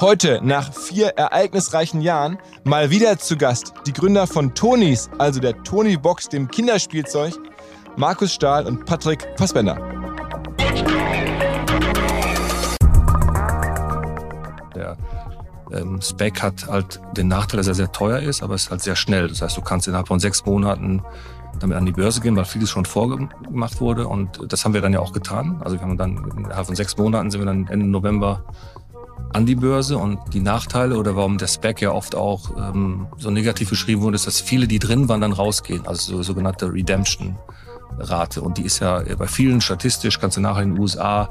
Heute, nach vier ereignisreichen Jahren, mal wieder zu Gast die Gründer von Tonys, also der Tony Box, dem Kinderspielzeug, Markus Stahl und Patrick Fassbender. Der ähm, Spec hat halt den Nachteil, dass er sehr teuer ist, aber es ist halt sehr schnell. Das heißt, du kannst innerhalb von sechs Monaten damit an die Börse gehen, weil vieles schon vorgemacht wurde. Und das haben wir dann ja auch getan. Also wir haben dann innerhalb von sechs Monaten sind wir dann Ende November an die Börse und die Nachteile oder warum der Spec ja oft auch ähm, so negativ beschrieben wurde, ist, dass viele, die drin waren, dann rausgehen. Also so, sogenannte Redemption. Rate. Und die ist ja bei vielen statistisch, kannst du nachher in den USA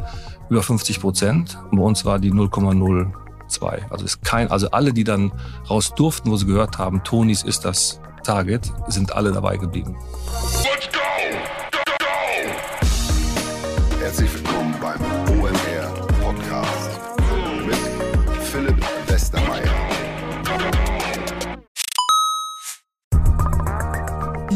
über 50 Prozent. Und bei uns war die 0,02. Also ist kein, also alle, die dann raus durften, wo sie gehört haben, Tonis ist das Target, sind alle dabei geblieben. Let's go,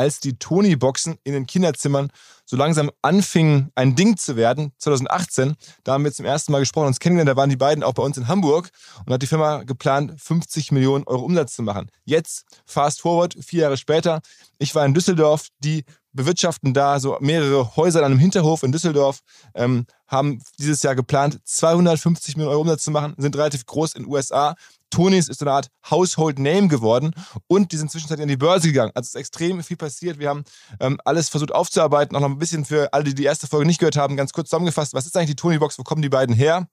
als die Tony-Boxen in den Kinderzimmern so langsam anfingen, ein Ding zu werden, 2018, da haben wir zum ersten Mal gesprochen, uns kennengelernt, da waren die beiden auch bei uns in Hamburg und hat die Firma geplant, 50 Millionen Euro Umsatz zu machen. Jetzt, fast forward, vier Jahre später, ich war in Düsseldorf, die bewirtschaften da so mehrere Häuser an einem Hinterhof in Düsseldorf, ähm, haben dieses Jahr geplant, 250 Millionen Euro Umsatz zu machen, sind relativ groß in den USA, Tonys ist so eine Art Household Name geworden und die sind zwischenzeitlich an die Börse gegangen. Also es ist extrem viel passiert. Wir haben ähm, alles versucht aufzuarbeiten, auch noch ein bisschen für alle, die die erste Folge nicht gehört haben, ganz kurz zusammengefasst. Was ist eigentlich die Tony Box? Wo kommen die beiden her?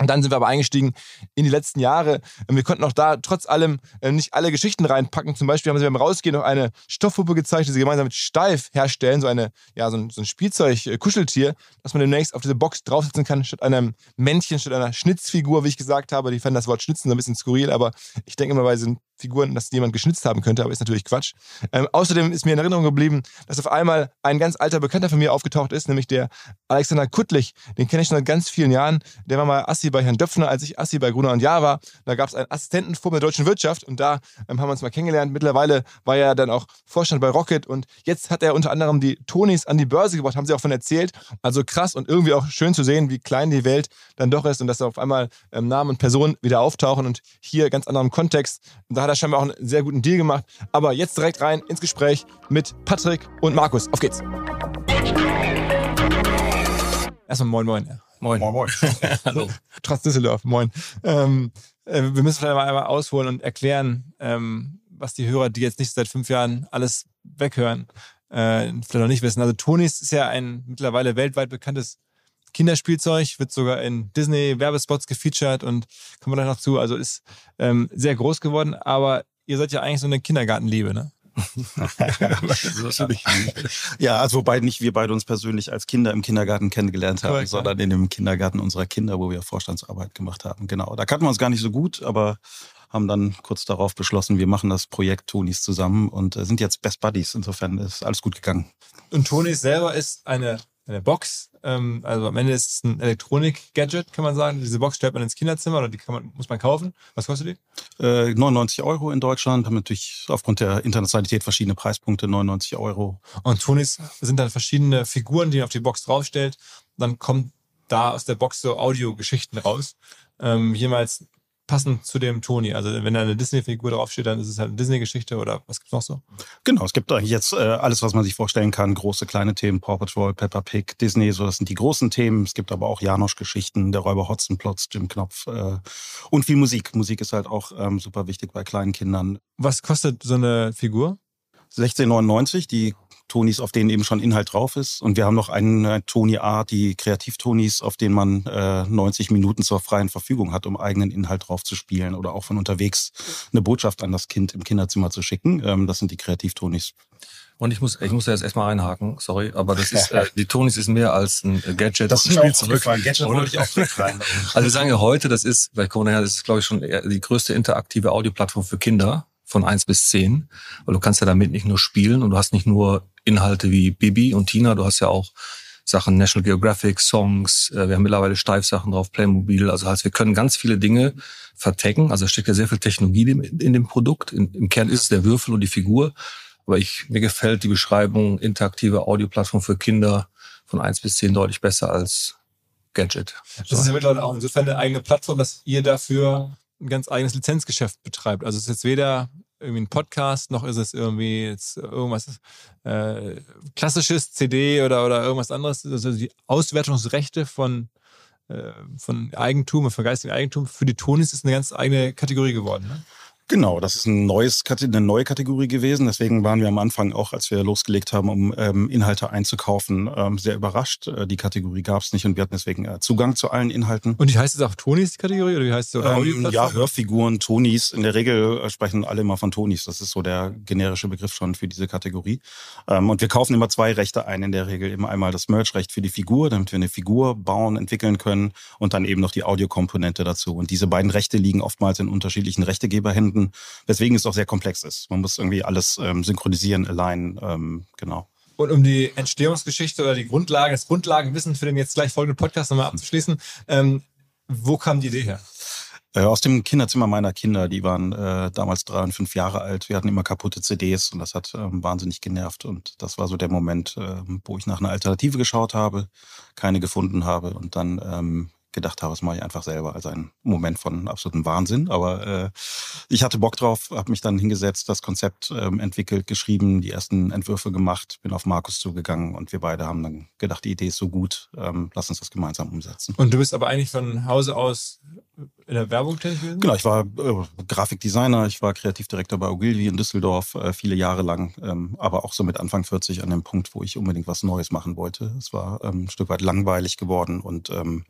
Und dann sind wir aber eingestiegen in die letzten Jahre. Wir konnten auch da trotz allem äh, nicht alle Geschichten reinpacken. Zum Beispiel haben sie beim Rausgehen noch eine Stoffpuppe gezeigt, die sie gemeinsam mit Steif herstellen, so, eine, ja, so ein, so ein Spielzeug-Kuscheltier, dass man demnächst auf diese Box draufsetzen kann, statt einem Männchen, statt einer Schnitzfigur, wie ich gesagt habe. Die fanden das Wort Schnitzen so ein bisschen skurril, aber ich denke immer bei diesen Figuren, dass jemand geschnitzt haben könnte, aber ist natürlich Quatsch. Ähm, außerdem ist mir in Erinnerung geblieben, dass auf einmal ein ganz alter Bekannter von mir aufgetaucht ist, nämlich der Alexander Kuttlich. Den kenne ich schon seit ganz vielen Jahren. Der war mal Assi bei Herrn Döpfner, als ich Assi bei Gruner und Jahr war. Da gab es einen Assistentenforum der deutschen Wirtschaft und da ähm, haben wir uns mal kennengelernt. Mittlerweile war er dann auch Vorstand bei Rocket und jetzt hat er unter anderem die Tonys an die Börse gebracht, haben sie auch von erzählt. Also krass und irgendwie auch schön zu sehen, wie klein die Welt dann doch ist und dass da auf einmal ähm, Namen und Personen wieder auftauchen und hier ganz anderem Kontext. Da hat er scheinbar auch einen sehr guten Deal gemacht. Aber jetzt direkt rein ins Gespräch mit Patrick und Markus. Auf geht's. Erstmal moin, moin. Moin. Moin, moin. Hallo. Trotz Düsseldorf, moin. Ähm, äh, wir müssen vielleicht mal einmal ausholen und erklären, ähm, was die Hörer, die jetzt nicht seit fünf Jahren alles weghören, äh, vielleicht noch nicht wissen. Also Tonis ist ja ein mittlerweile weltweit bekanntes Kinderspielzeug, wird sogar in Disney-Werbespots gefeatured und kommen wir gleich noch zu. Also ist ähm, sehr groß geworden, aber ihr seid ja eigentlich so eine Kindergartenliebe, ne? ja, also wobei nicht wir beide uns persönlich als Kinder im Kindergarten kennengelernt haben, Correct, sondern in dem Kindergarten unserer Kinder, wo wir Vorstandsarbeit gemacht haben. Genau. Da kannten wir uns gar nicht so gut, aber haben dann kurz darauf beschlossen, wir machen das Projekt Tonis zusammen und äh, sind jetzt Best Buddies. Insofern ist alles gut gegangen. Und Tonis selber ist eine eine Box. Ähm, also am Ende ist es ein Elektronik-Gadget, kann man sagen. Diese Box stellt man ins Kinderzimmer oder die man, muss man kaufen. Was kostet die? Äh, 99 Euro in Deutschland. Haben natürlich aufgrund der Internationalität verschiedene Preispunkte. 99 Euro. Und Tonis sind dann verschiedene Figuren, die man auf die Box draufstellt. Dann kommt da aus der Box so Audiogeschichten raus. Ähm, jemals passend zu dem Toni. Also wenn da eine Disney-Figur draufsteht, dann ist es halt eine Disney-Geschichte oder was gibt's noch so? Genau, es gibt eigentlich jetzt äh, alles, was man sich vorstellen kann. Große, kleine Themen, Paw Patrol, Peppa Pig, Disney, so das sind die großen Themen. Es gibt aber auch Janosch-Geschichten, der Räuber Hotzenplotz, Jim Knopf äh, und viel Musik. Musik ist halt auch ähm, super wichtig bei kleinen Kindern. Was kostet so eine Figur? 16,99. Die Tonis, auf denen eben schon Inhalt drauf ist. Und wir haben noch einen Tony Art, die Kreativtonis, auf denen man äh, 90 Minuten zur freien Verfügung hat, um eigenen Inhalt drauf zu spielen oder auch von unterwegs eine Botschaft an das Kind im Kinderzimmer zu schicken. Ähm, das sind die Kreativtonis. Und ich muss, ich muss da jetzt erstmal einhaken, sorry, aber das ist, äh, die Tonis ist mehr als ein Gadget. Das ist mir auch zurück. Gadget wollte ich auch rein. also wir sagen ja heute, das ist, vielleicht kommen wir nachher, das ist, glaube ich, schon die größte interaktive Audioplattform für Kinder von eins bis zehn, weil du kannst ja damit nicht nur spielen und du hast nicht nur Inhalte wie Bibi und Tina, du hast ja auch Sachen National Geographic, Songs, äh, wir haben mittlerweile Steifsachen drauf, Playmobil, also heißt, wir können ganz viele Dinge vertecken, also steckt ja sehr viel Technologie in dem Produkt, Im Kern ist es der Würfel und die Figur, aber ich, mir gefällt die Beschreibung interaktive Audioplattform für Kinder von eins bis zehn deutlich besser als Gadget. Das ist ja mittlerweile auch insofern eine eigene Plattform, dass ihr dafür ein ganz eigenes Lizenzgeschäft betreibt. Also es ist jetzt weder irgendwie ein Podcast, noch ist es irgendwie jetzt irgendwas äh, klassisches CD oder, oder irgendwas anderes. Also die Auswertungsrechte von, äh, von Eigentum und von geistigem Eigentum für die Tonis ist eine ganz eigene Kategorie geworden. Ne? Genau, das ist ein neues, eine neue Kategorie gewesen. Deswegen waren wir am Anfang auch, als wir losgelegt haben, um ähm, Inhalte einzukaufen, ähm, sehr überrascht. Äh, die Kategorie gab es nicht und wir hatten deswegen äh, Zugang zu allen Inhalten. Und die heißt es auch Tonis, die Kategorie, oder wie heißt es? Ähm, ja, Hörfiguren, Tonis. In der Regel äh, sprechen alle immer von Tonis. Das ist so der generische Begriff schon für diese Kategorie. Ähm, und wir kaufen immer zwei Rechte ein in der Regel. Immer einmal das Merch-Recht für die Figur, damit wir eine Figur bauen, entwickeln können und dann eben noch die Audiokomponente dazu. Und diese beiden Rechte liegen oftmals in unterschiedlichen Rechtegeberhänden Kunden, weswegen es auch sehr komplex ist. Man muss irgendwie alles ähm, synchronisieren, alignen, ähm, genau. Und um die Entstehungsgeschichte oder die Grundlage, das Grundlagenwissen für den jetzt gleich folgenden Podcast nochmal abzuschließen, ähm, wo kam die Idee her? Äh, aus dem Kinderzimmer meiner Kinder, die waren äh, damals drei und fünf Jahre alt. Wir hatten immer kaputte CDs und das hat ähm, wahnsinnig genervt. Und das war so der Moment, äh, wo ich nach einer Alternative geschaut habe, keine gefunden habe und dann ähm, gedacht habe, das mache ich einfach selber. Also ein Moment von absolutem Wahnsinn. Aber äh, ich hatte Bock drauf, habe mich dann hingesetzt, das Konzept ähm, entwickelt, geschrieben, die ersten Entwürfe gemacht, bin auf Markus zugegangen und wir beide haben dann gedacht, die Idee ist so gut, ähm, lass uns das gemeinsam umsetzen. Und du bist aber eigentlich von Hause aus in der Werbung tätig gewesen? Genau, ich war äh, Grafikdesigner, ich war Kreativdirektor bei Ogilvy in Düsseldorf äh, viele Jahre lang, ähm, aber auch so mit Anfang 40 an dem Punkt, wo ich unbedingt was Neues machen wollte. Es war ähm, ein Stück weit langweilig geworden und ähm,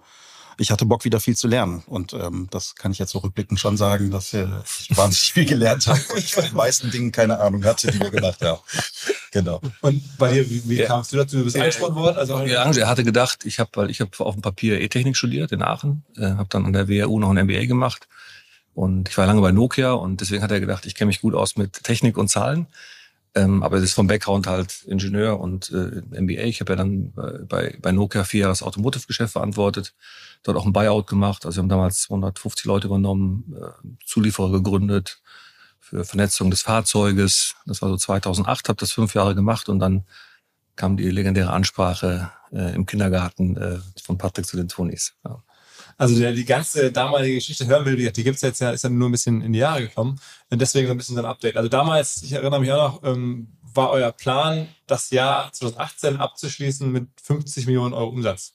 ich hatte Bock, wieder viel zu lernen. Und ähm, das kann ich jetzt so rückblickend schon sagen, dass äh, ich wahnsinnig viel gelernt habe und ich von den meisten Dingen keine Ahnung hatte, die wir gemacht haben. Genau. Und bei dir, wie, wie ja. kamst du dazu? Du bist äh, eingesprochen worden? Also ja, er hatte gedacht, ich habe, weil ich habe auf dem Papier E-Technik studiert in Aachen, äh, habe dann an der WRU noch ein MBA gemacht und ich war lange bei Nokia und deswegen hat er gedacht, ich kenne mich gut aus mit Technik und Zahlen. Ähm, aber das ist vom Background halt Ingenieur und äh, MBA. Ich habe ja dann bei, bei Nokia vier Jahre das Automotive-Geschäft verantwortet, dort auch ein Buyout gemacht. Also wir haben damals 250 Leute übernommen, äh, Zulieferer gegründet für Vernetzung des Fahrzeuges. Das war so 2008, habe das fünf Jahre gemacht und dann kam die legendäre Ansprache äh, im Kindergarten äh, von Patrick zu den Tonis. Ja. Also der, die ganze damalige Geschichte hören will, die, die gibt's jetzt ja, ist ja nur ein bisschen in die Jahre gekommen. Und deswegen so ein bisschen so ein Update. Also damals, ich erinnere mich auch noch, ähm, war euer Plan, das Jahr 2018 abzuschließen mit 50 Millionen Euro Umsatz.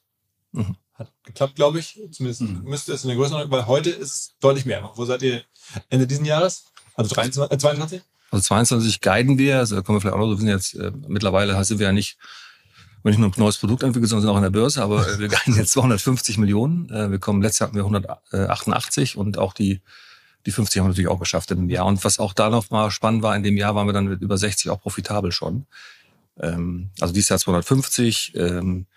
Mhm. Hat geklappt, glaube ich. Zumindest mhm. müsste es in der Größenordnung, weil heute ist es deutlich mehr. Wo seid ihr Ende diesen Jahres? Also 23, äh, 22? Also 22 guiden wir, also da kommen wir vielleicht auch noch, wir sind jetzt, äh, mittlerweile sind wir ja nicht wenn ich nur ein neues Produkt entwickle, sondern auch an der Börse. Aber äh, wir gehen jetzt 250 Millionen. Äh, wir kommen, letztes Jahr hatten wir 188 und auch die, die 50 haben wir natürlich auch geschafft in dem Jahr. Und was auch da noch mal spannend war, in dem Jahr waren wir dann mit über 60 auch profitabel schon. Ähm, also dieses Jahr 250. Ähm,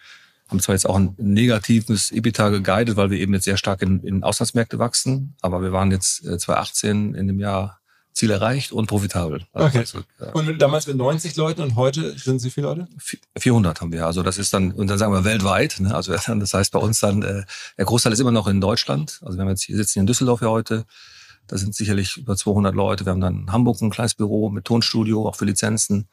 haben zwar jetzt auch ein negatives EBITDA geguidet, weil wir eben jetzt sehr stark in, in Auslandsmärkte wachsen, aber wir waren jetzt 2018 in dem Jahr Ziel erreicht und profitabel. Okay. Also, ja. Und damals mit 90 Leuten und heute sind Sie viele Leute? 400 haben wir. Also das ist dann, und dann sagen wir weltweit. Ne? Also das heißt bei uns dann, äh, der Großteil ist immer noch in Deutschland. Also wir haben jetzt hier sitzen hier in Düsseldorf ja heute. Da sind sicherlich über 200 Leute. Wir haben dann in Hamburg ein kleines Büro mit Tonstudio, auch für Lizenzen.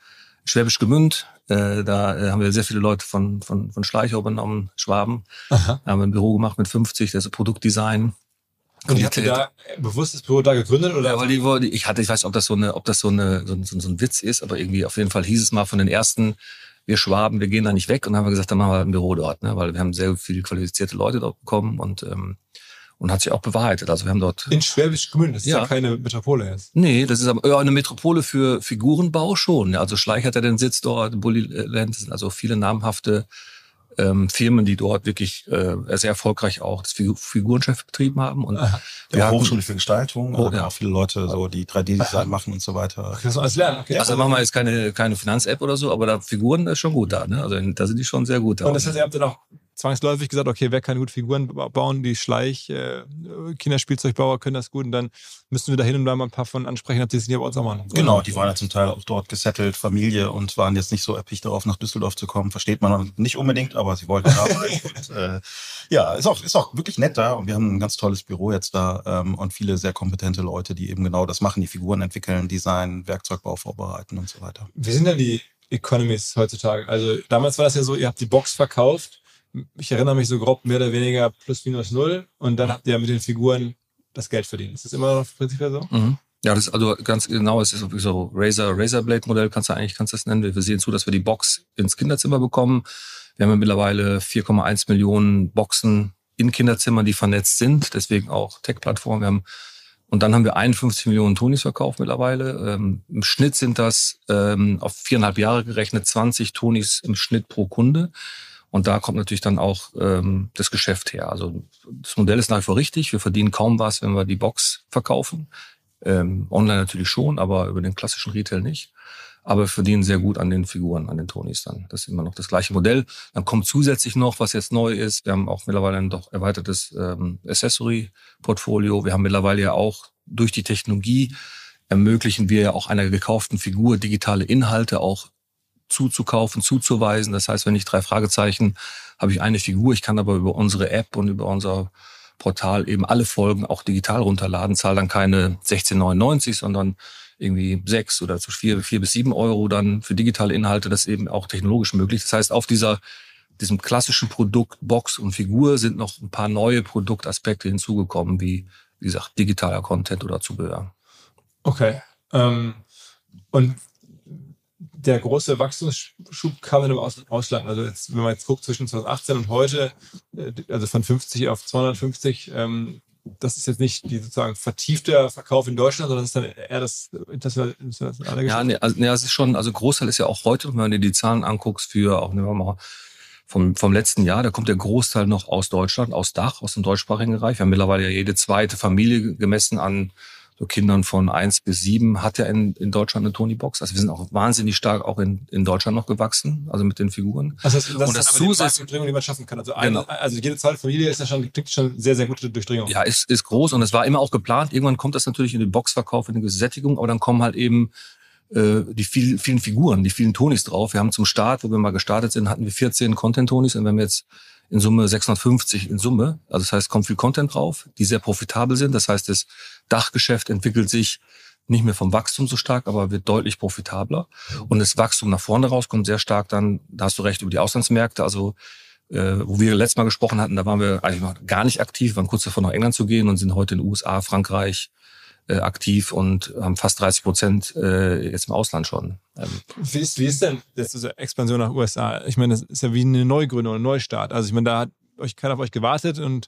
Schwäbisch Gemünd, äh, da äh, haben wir sehr viele Leute von, von, von Schleicher übernommen, Schwaben. Aha. Da haben wir ein Büro gemacht mit 50, das ist Produktdesign. Und die ihr da bewusst das Büro da gegründet? Oder? Ja, weil die, wollte- ich hatte, ich weiß, ob das so eine, ob das so eine, so ein, so ein Witz ist, aber irgendwie auf jeden Fall hieß es mal von den ersten, wir Schwaben, wir gehen da nicht weg und dann haben wir gesagt, dann machen wir halt ein Büro dort, ne? weil wir haben sehr viele qualifizierte Leute dort bekommen und, ähm, und hat sich auch bewahrheitet. Also wir haben dort, In Schwäbisch Gmünd, das ist ja, Ja. keine Metropole jetzt. nee, das ist aber ja, eine Metropole für Figurenbau schon. Also Schleich hat ja den Sitz dort, Bullyland, das sind also viele namhafte ähm, Firmen, die dort wirklich äh, sehr erfolgreich auch das Figu- Figurenchef betrieben haben. Und Aha. wir Ja, hatten- Hochschule für Gestaltung, Oh, ja. auch viele Leute, so die 3D-Design machen und so weiter. Das alles lernen. Okay. Also machen wir jetzt keine, keine Finanz-App oder so, aber da Figuren ist schon gut da. Ne? Also da sind die schon sehr gut da. und das heißt, ihr habt dann auch zwangsläufig gesagt, okay, wer kann gut Figuren ba- bauen, die Schleich, äh, Kinderspielzeugbauer können das gut und dann müssen wir da hin und da mal ein paar von ansprechen, ob die das hier bei uns auch machen. Genau, die waren ja zum Teil auch dort gesettelt, Familie und waren jetzt nicht so erpicht darauf, nach Düsseldorf zu kommen. Versteht man nicht unbedingt, aber sie wollten da. und, äh, ja, ist auch, ist auch wirklich nett da und wir haben ein ganz tolles Büro jetzt da ähm, und viele sehr kompetente Leute, die eben genau das machen, die Figuren entwickeln, Design, Werkzeugbau vorbereiten und so weiter. Wie sind denn die Economies heutzutage? Also damals war das ja so, ihr habt die Box verkauft. Ich erinnere mich so grob mehr oder weniger plus minus null und dann habt ihr mit den Figuren das Geld verdient. Ist das immer noch prinzipiell so? Mhm. Ja, das ist also ganz genau, es ist so Razer, Razorblade Modell, kannst du eigentlich, kannst du das nennen. Wir sehen zu, dass wir die Box ins Kinderzimmer bekommen. Wir haben ja mittlerweile 4,1 Millionen Boxen in Kinderzimmern, die vernetzt sind, deswegen auch Tech-Plattform. Wir haben und dann haben wir 51 Millionen Tonis verkauft mittlerweile. Ähm, Im Schnitt sind das ähm, auf viereinhalb Jahre gerechnet 20 Tonis im Schnitt pro Kunde. Und da kommt natürlich dann auch ähm, das Geschäft her. Also das Modell ist nach wie vor richtig. Wir verdienen kaum was, wenn wir die Box verkaufen. Ähm, online natürlich schon, aber über den klassischen Retail nicht. Aber wir verdienen sehr gut an den Figuren, an den Tonis dann. Das ist immer noch das gleiche Modell. Dann kommt zusätzlich noch, was jetzt neu ist. Wir haben auch mittlerweile ein doch erweitertes ähm, Accessory-Portfolio. Wir haben mittlerweile ja auch durch die Technologie ermöglichen wir ja auch einer gekauften Figur digitale Inhalte auch zuzukaufen, zuzuweisen. Das heißt, wenn ich drei Fragezeichen habe ich eine Figur, ich kann aber über unsere App und über unser Portal eben alle Folgen auch digital runterladen, zahle dann keine 16,99, sondern irgendwie sechs oder zu vier, vier bis sieben Euro dann für digitale Inhalte. Das ist eben auch technologisch möglich. Das heißt, auf dieser diesem klassischen Produkt Box und Figur sind noch ein paar neue Produktaspekte hinzugekommen, wie wie gesagt digitaler Content oder Zubehör. Okay. Ähm, und der große Wachstumsschub kam dann im Aus Ausland. Also jetzt, wenn man jetzt guckt zwischen 2018 und heute, äh, also von 50 auf 250, ähm, das ist jetzt nicht die sozusagen vertiefte Verkauf in Deutschland, sondern das ist dann eher das internationale internationale Ja, Geschäft. nee, also, nee, es ist schon, also Großteil ist ja auch heute, wenn du dir die Zahlen anguckst, für auch nehmen wir mal vom, vom letzten Jahr, da kommt der Großteil noch aus Deutschland, aus Dach, aus dem deutschsprachigen Bereich. Wir haben mittlerweile ja jede zweite Familie gemessen an so Kindern von eins bis sieben hat ja in, in Deutschland eine Tony-Box. Also wir sind auch wahnsinnig stark auch in, in Deutschland noch gewachsen, also mit den Figuren. Also das, das Und ist das dann aber die man schaffen kann. Also, eine, Genau. also jede zweite Familie ist ja schon, kriegt schon sehr, sehr gute Durchdringung. Ja, ist, ist groß und es war immer auch geplant. Irgendwann kommt das natürlich in den Boxverkauf, in die Sättigung, aber dann kommen halt eben äh, die viel, vielen Figuren, die vielen Tonis drauf. Wir haben zum Start, wo wir mal gestartet sind, hatten wir 14 Content-Tonis und wir haben jetzt in Summe 650 in Summe. Also das heißt, kommt viel Content drauf, die sehr profitabel sind. Das heißt, das Dachgeschäft entwickelt sich nicht mehr vom Wachstum so stark, aber wird deutlich profitabler. Und das Wachstum nach vorne raus kommt sehr stark dann, da hast du recht, über die Auslandsmärkte. Also äh, wo wir letztes Mal gesprochen hatten, da waren wir eigentlich noch gar nicht aktiv, waren kurz davor nach England zu gehen und sind heute in den USA, Frankreich äh, aktiv und haben fast 30 Prozent äh, jetzt im Ausland schon. Ähm, Wie ist, wie ist denn jetzt diese Expansion nach USA? Ich meine, das ist ja wie eine Neugründung, ein Neustart. Also ich meine, da hat euch keiner auf euch gewartet und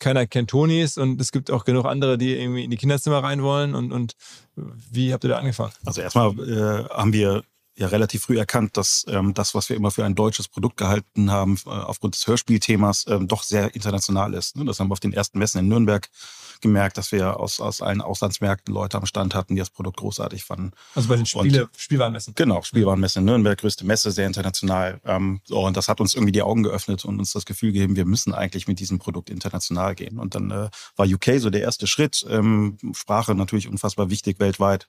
keiner kennt Tonis und es gibt auch genug andere, die irgendwie in die Kinderzimmer rein wollen und, und wie habt ihr da angefangen? Also erstmal äh, haben wir ja relativ früh erkannt, dass ähm, das, was wir immer für ein deutsches Produkt gehalten haben, äh, aufgrund des Hörspielthemas, ähm, doch sehr international ist. Ne? Das haben wir auf den ersten Messen in Nürnberg gemerkt, dass wir aus, aus allen Auslandsmärkten Leute am Stand hatten, die das Produkt großartig fanden. Also bei den Spiele, und, Spielwarenmessen. Genau, Spielwarenmesse in Nürnberg, größte Messe, sehr international. Ähm, so, und das hat uns irgendwie die Augen geöffnet und uns das Gefühl gegeben, wir müssen eigentlich mit diesem Produkt international gehen. Und dann äh, war UK so der erste Schritt. Ähm, Sprache natürlich unfassbar wichtig weltweit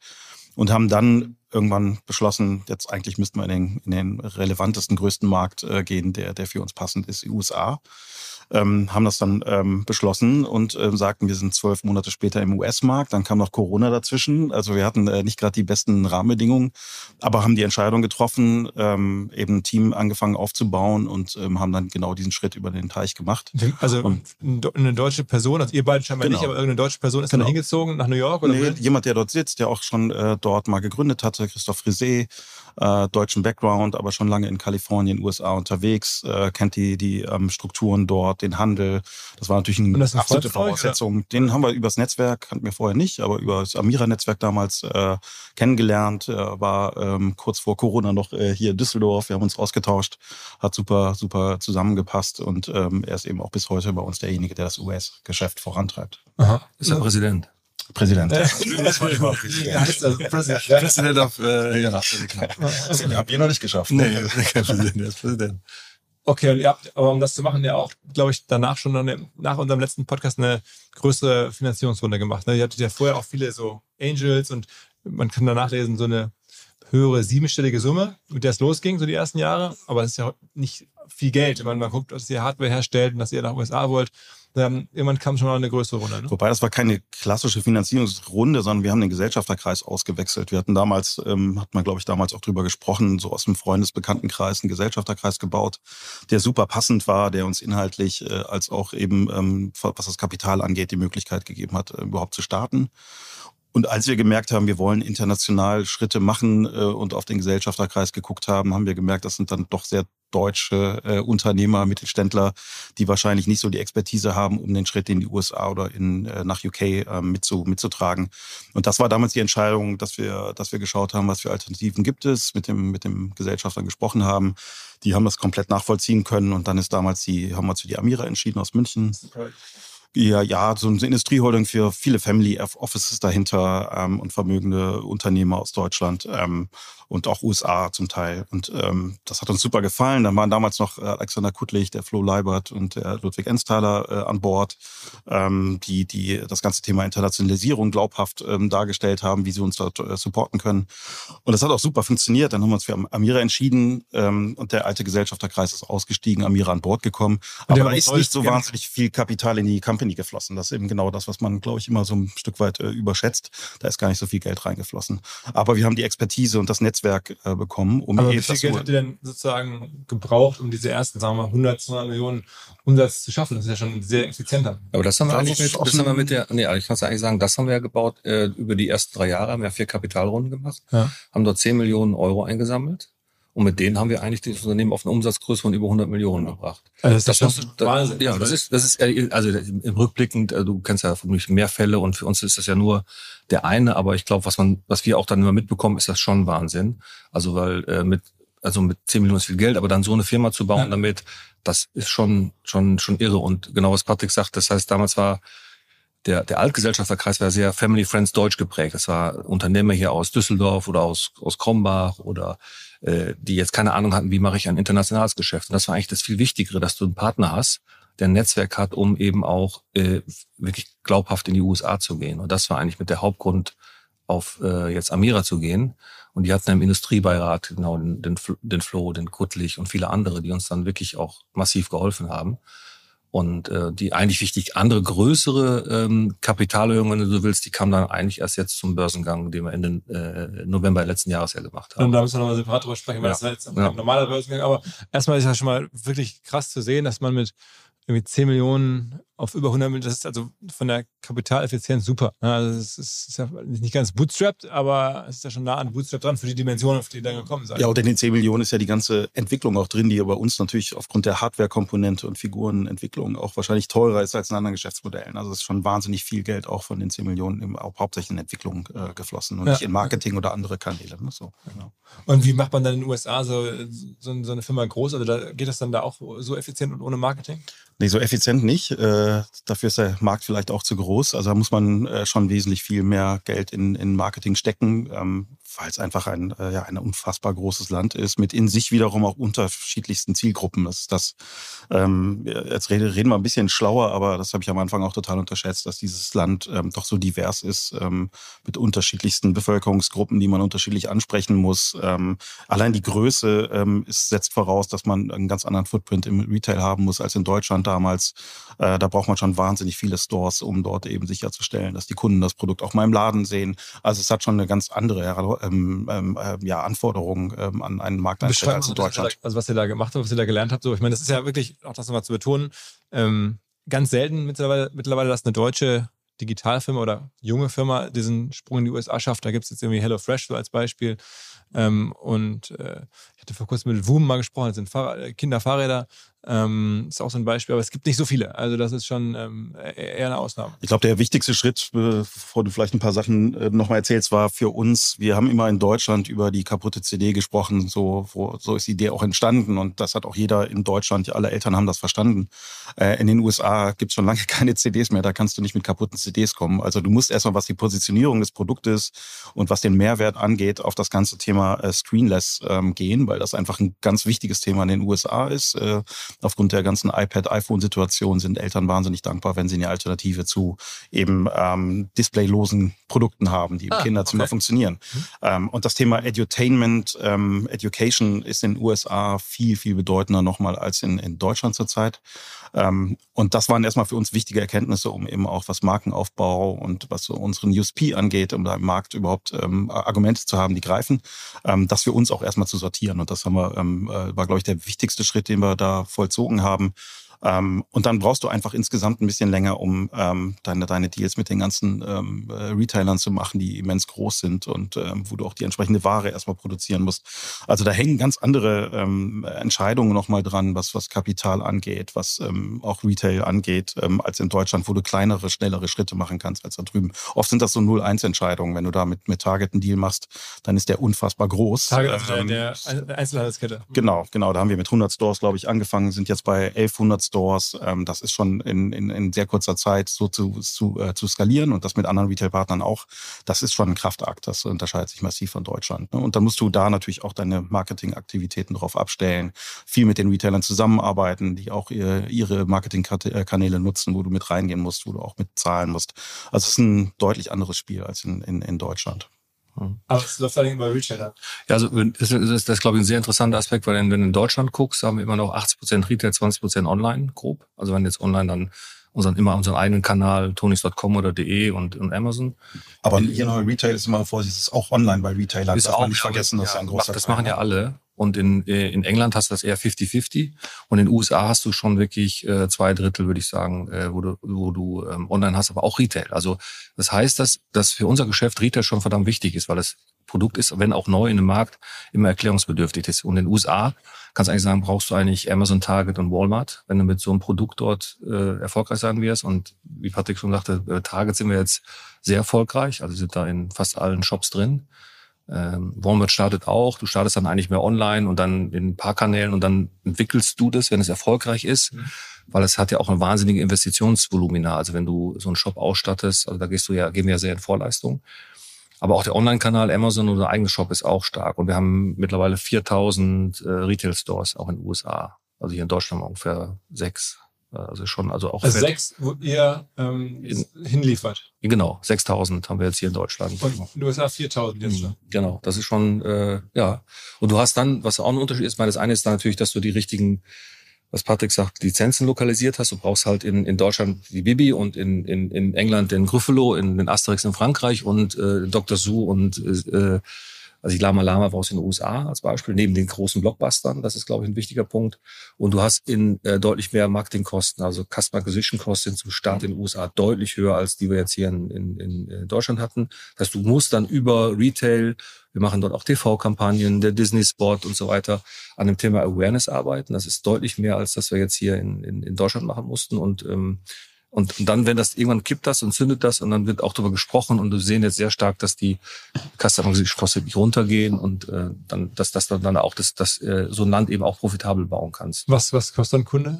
und haben dann irgendwann beschlossen, jetzt eigentlich müssten wir in den, in den relevantesten, größten Markt äh, gehen, der, der für uns passend ist, die USA ähm, haben das dann ähm, beschlossen und äh, sagten, wir sind zwölf Monate später im US-Markt. Dann kam noch Corona dazwischen. Also wir hatten äh, nicht gerade die besten Rahmenbedingungen, aber haben die Entscheidung getroffen, ähm, eben ein Team angefangen aufzubauen und ähm, haben dann genau diesen Schritt über den Teich gemacht. Also und, eine deutsche Person, also ihr beide scheinbar genau. nicht, aber irgendeine deutsche Person ist genau. dann hingezogen nach New York? Oder nee, jemand, der dort sitzt, der auch schon äh, dort mal gegründet hatte, Christoph Frisé, äh, deutschen Background, aber schon lange in Kalifornien, USA unterwegs, äh, kennt die, die ähm, Strukturen dort, den Handel. Das war natürlich eine das absolute Voraussetzung. Euch, Den haben wir übers Netzwerk, kannten wir vorher nicht, aber über das Amira-Netzwerk damals äh, kennengelernt. Er war ähm, kurz vor Corona noch äh, hier in Düsseldorf. Wir haben uns ausgetauscht, hat super, super zusammengepasst und ähm, er ist eben auch bis heute bei uns derjenige, der das US-Geschäft vorantreibt. Aha. Ist der Präsident. Präsident. Das war ich Präsident. Präsident auf, äh, ja, das habt ihr noch nicht geschafft. Nee, kein Präsident, der ist Präsident. Okay, und ihr habt, aber um das zu machen, ja auch, glaube ich, danach schon eine, nach unserem letzten Podcast eine größere Finanzierungsrunde gemacht. Ne? Ihr hattet ja vorher auch viele so Angels und man kann danach lesen, so eine höhere siebenstellige Summe, mit der es losging, so die ersten Jahre. Aber es ist ja nicht viel Geld. Wenn man guckt, dass ihr Hardware herstellt und dass ihr nach USA wollt, ähm, irgendwann kam schon mal eine größere Runde. Ne? Wobei das war keine klassische Finanzierungsrunde, sondern wir haben den Gesellschafterkreis ausgewechselt. Wir hatten damals, ähm, hat man glaube ich damals auch drüber gesprochen, so aus dem Freundesbekanntenkreis einen Gesellschafterkreis gebaut, der super passend war, der uns inhaltlich äh, als auch eben, ähm, was das Kapital angeht, die Möglichkeit gegeben hat, äh, überhaupt zu starten. Und als wir gemerkt haben, wir wollen international Schritte machen äh, und auf den Gesellschafterkreis geguckt haben, haben wir gemerkt, das sind dann doch sehr deutsche äh, Unternehmer, Mittelständler, die wahrscheinlich nicht so die Expertise haben, um den Schritt in die USA oder in, äh, nach UK äh, mitzu, mitzutragen. Und das war damals die Entscheidung, dass wir, dass wir geschaut haben, was für Alternativen gibt es, mit dem, mit dem Gesellschafter gesprochen haben. Die haben das komplett nachvollziehen können und dann ist damals die, haben wir für die Amira entschieden aus München. Ja, ja, so eine Industrieholding für viele Family Offices dahinter ähm, und vermögende Unternehmer aus Deutschland ähm, und auch USA zum Teil. Und ähm, das hat uns super gefallen. Dann waren damals noch äh, Alexander Kuttlich, der Flo Leibert und der Ludwig Ensthaler äh, an Bord, ähm, die, die das ganze Thema Internationalisierung glaubhaft ähm, dargestellt haben, wie sie uns dort äh, supporten können. Und das hat auch super funktioniert. Dann haben wir uns für Amira entschieden ähm, und der alte Gesellschafterkreis ist ausgestiegen, Amira an Bord gekommen. Aber da ist nicht so wahnsinnig viel Kapital in die Company geflossen. Das ist eben genau das, was man, glaube ich, immer so ein Stück weit äh, überschätzt. Da ist gar nicht so viel Geld reingeflossen. Aber wir haben die Expertise und das Netzwerk Netzwerk äh, bekommen. Um Aber wie viel Geld habt ihr denn sozusagen gebraucht, um diese ersten, sagen wir mal, 100, 200 Millionen Umsatz zu schaffen? Das ist ja schon sehr effizienter. Aber das haben wir eigentlich mit, das haben wir mit der, nee, ich kann es eigentlich sagen, das haben wir ja gebaut äh, über die ersten drei Jahre, haben wir vier Kapitalrunden gemacht, ja. haben dort 10 Millionen Euro eingesammelt und mit denen haben wir eigentlich das Unternehmen auf eine Umsatzgröße von über 100 Millionen gebracht. Also das, das ist das, Wahnsinn. Ja, das ist, das ist, also im Rückblickend, also du kennst ja vermutlich mehr Fälle und für uns ist das ja nur der eine, aber ich glaube, was man, was wir auch dann immer mitbekommen, ist das schon Wahnsinn. Also weil äh, mit, also mit 10 Millionen ist viel Geld, aber dann so eine Firma zu bauen ja. damit, das ist schon, schon, schon irre. Und genau was Patrick sagt, das heißt, damals war der, der Altgesellschafterkreis war sehr Family Friends Deutsch geprägt. Das war Unternehmer hier aus Düsseldorf oder aus, aus Krombach oder äh, die jetzt keine Ahnung hatten, wie mache ich ein internationales Geschäft. Und das war eigentlich das viel Wichtigere, dass du einen Partner hast, der ein Netzwerk hat, um eben auch äh, wirklich glaubhaft in die USA zu gehen. Und das war eigentlich mit der Hauptgrund, auf äh, jetzt Amira zu gehen. Und die hatten im Industriebeirat genau den, den, den Flo, den Kuttlich und viele andere, die uns dann wirklich auch massiv geholfen haben. Und äh, die eigentlich wichtig andere größere ähm, Kapitalerhöhungen, wenn du so willst, die kamen dann eigentlich erst jetzt zum Börsengang, den wir Ende äh, November letzten Jahres ja gemacht haben. Und da müssen wir nochmal separat drüber sprechen, weil ja. das war jetzt ein ja. normaler Börsengang. Aber erstmal ist ja schon mal wirklich krass zu sehen, dass man mit irgendwie 10 Millionen auf über 100 Millionen. Das ist also von der Kapitaleffizienz super. Also es ist, ja nicht ganz bootstrapped, aber es ist ja schon nah an Bootstrap dran für die Dimensionen, auf die ihr dann gekommen seid. Ja, und in den 10 Millionen ist ja die ganze Entwicklung auch drin, die bei uns natürlich aufgrund der Hardware-Komponente und Figurenentwicklung auch wahrscheinlich teurer ist als in anderen Geschäftsmodellen. Also es ist schon wahnsinnig viel Geld auch von den 10 Millionen im, auch hauptsächlich in Entwicklung äh, geflossen und ja. nicht in Marketing oder andere Kanäle. Ne? So, genau. Und wie macht man dann in den USA so, so, so eine Firma groß? Also da, geht das dann da auch so effizient und ohne Marketing? Nee, so effizient nicht. Äh, dafür ist der Markt vielleicht auch zu groß. Also da muss man äh, schon wesentlich viel mehr Geld in, in Marketing stecken. Ähm, weil es einfach ein, äh, ja, ein unfassbar großes Land ist, mit in sich wiederum auch unterschiedlichsten Zielgruppen. Das ist das, ähm, jetzt rede, reden wir ein bisschen schlauer, aber das habe ich am Anfang auch total unterschätzt, dass dieses Land ähm, doch so divers ist, ähm, mit unterschiedlichsten Bevölkerungsgruppen, die man unterschiedlich ansprechen muss. Ähm, allein die Größe ähm, ist, setzt voraus, dass man einen ganz anderen Footprint im Retail haben muss als in Deutschland damals. Äh, da braucht man schon wahnsinnig viele Stores, um dort eben sicherzustellen, dass die Kunden das Produkt auch mal im Laden sehen. Also es hat schon eine ganz andere ähm, ähm, äh, ja, Anforderungen ähm, an einen Markt als in Deutschland. also was ihr da gemacht habt, was ihr da gelernt habt. So, ich meine, das ist ja wirklich, auch das nochmal zu betonen, ähm, ganz selten mittlerweile, mittlerweile, dass eine deutsche Digitalfirma oder junge Firma diesen Sprung in die USA schafft. Da gibt es jetzt irgendwie HelloFresh so als Beispiel. Ähm, und äh, ich hatte vor kurzem mit Woom mal gesprochen, das sind Fahrrad Kinderfahrräder. Ähm, ist auch so ein Beispiel, aber es gibt nicht so viele. Also das ist schon ähm, e-, eher eine Ausnahme. Ich glaube, der wichtigste Schritt, bevor du vielleicht ein paar Sachen äh, nochmal erzählst, war für uns, wir haben immer in Deutschland über die kaputte CD gesprochen, so, wo, so ist die Idee auch entstanden und das hat auch jeder in Deutschland, alle Eltern haben das verstanden. Äh, in den USA gibt es schon lange keine CDs mehr, da kannst du nicht mit kaputten CDs kommen. Also du musst erstmal, was die Positionierung des Produktes und was den Mehrwert angeht, auf das ganze Thema äh, Screenless ähm, gehen, weil das einfach ein ganz wichtiges Thema in den USA ist. Äh, aufgrund der ganzen iPad-iPhone-Situation sind Eltern wahnsinnig dankbar, wenn sie eine Alternative zu eben ähm, displaylosen Produkten haben, die im ah, Kinderzimmer okay. funktionieren. Mhm. Ähm, und das Thema Edutainment, ähm, Education ist in den USA viel, viel bedeutender nochmal als in, in Deutschland zurzeit. Ähm, und das waren erstmal für uns wichtige Erkenntnisse, um eben auch was Markenaufbau und was so unseren USP angeht, um da im Markt überhaupt ähm, Argumente zu haben, die greifen, ähm, das für uns auch erstmal zu sortieren. Und das haben wir, äh, war, glaube ich, der wichtigste Schritt, den wir da vollzogen haben. Ähm, und dann brauchst du einfach insgesamt ein bisschen länger, um ähm, deine, deine Deals mit den ganzen ähm, äh, Retailern zu machen, die immens groß sind und ähm, wo du auch die entsprechende Ware erstmal produzieren musst. Also da hängen ganz andere ähm, Entscheidungen nochmal dran, was, was Kapital angeht, was ähm, auch Retail angeht, ähm, als in Deutschland, wo du kleinere, schnellere Schritte machen kannst als da drüben. Oft sind das so 0-1-Entscheidungen. Wenn du da mit, mit Target einen Deal machst, dann ist der unfassbar groß. Target, also ähm, der Einzelhandelskette. Genau, genau. Da haben wir mit 100 Stores, glaube ich, angefangen, sind jetzt bei 1100 Stores. Ähm, das ist schon in, in, in sehr kurzer Zeit so zu, zu, äh, zu skalieren und das mit anderen Retail-Partnern auch. Das ist schon ein Kraftakt. Das unterscheidet sich massiv von Deutschland. Ne? Und dann musst du da natürlich auch deine Marketingaktivitäten drauf abstellen, viel mit den Retailern zusammenarbeiten, die auch ihre, ihre Marketingkanäle nutzen, wo du mit reingehen musst, wo du auch mit zahlen musst. Also es ist ein deutlich anderes Spiel als in, in, in Deutschland. Aber es läuft allerdings bei Retailer. Ja, also das ist, das ist, glaube ich, ein sehr interessanter Aspekt, weil wenn du in Deutschland guckst, haben wir immer noch 80 Prozent Retail, 20 Prozent online grob. Also wenn jetzt online dann unseren, immer unseren eigenen Kanal, tonys.com oder de und, und Amazon. Aber hier noch Retail ist immer Vorsicht, ist auch online bei Retailern. Ist darf auch, nicht vergessen, ja, das ist ein großer Das machen ja alle. Und in, äh, in England hast du das eher 50-50. Und in den USA hast du schon wirklich äh, zwei Drittel, würde ich sagen, äh, wo du, wo du ähm, online hast, aber auch Retail. Also das heißt, dass, dass für unser Geschäft Retail schon verdammt wichtig ist, weil das Produkt ist, wenn auch neu in dem Markt, immer erklärungsbedürftig ist. Und in den USA kannst du eigentlich sagen, brauchst du eigentlich Amazon, Target und Walmart, wenn du mit so einem Produkt dort äh, erfolgreich sein wirst. Und wie Patrick schon sagte, äh, Target sind wir jetzt sehr erfolgreich, also sind da in fast allen Shops drin. Ähm, Walmart startet auch, du startest dann eigentlich mehr online und dann in ein paar Kanälen und dann entwickelst du das, wenn es erfolgreich ist, mhm. weil es hat ja auch eine wahnsinnige Investitionsvolumina. Also wenn du so einen Shop ausstattest, also da gehst du ja, gehen wir ja sehr in Vorleistung. Aber auch der Online-Kanal Amazon oder eigene Shop ist auch stark. Und wir haben mittlerweile 4000 äh, Retail-Stores auch in den USA. Also hier in Deutschland ungefähr sechs. Also schon, also auch. Also sechs, wo ihr ähm, in, hinliefert. Genau, 6000 haben wir jetzt hier in Deutschland. Und in den USA 4000 jetzt schon. Genau, das ist schon, äh, ja. Und du hast dann, was auch ein Unterschied ist, weil das eine ist dann natürlich, dass du die richtigen, was Patrick sagt, Lizenzen lokalisiert hast. Du brauchst halt in, in Deutschland die Bibi und in, in, in England den Gruffalo, in den Asterix in Frankreich und äh, Dr. Sue und äh, Also die Lama Lama war aus den USA als Beispiel, neben den großen Blockbustern. Das ist, glaube ich, ein wichtiger Punkt. Und du hast in äh, deutlich mehr Marketingkosten, also Customer Acquisition Costs sind zum Start in den USA deutlich höher, als die wir jetzt hier in, in, in äh, Deutschland hatten. Das heißt, du musst dann über Retail, wir machen dort auch TV-Kampagnen, der Disney-Spot und so weiter, an dem Thema Awareness arbeiten. Das ist deutlich mehr, als das wir jetzt hier in, in, in Deutschland machen mussten. Und ähm, und, und dann, wenn das irgendwann kippt das und zündet das und dann wird auch darüber gesprochen und wir sehen jetzt sehr stark, dass die Customer Acquisition Kosten wirklich runtergehen und äh, dann, dass das dann, dann auch das, das äh, so ein Land eben auch profitabel bauen kannst. Was, was kostet ein Kunde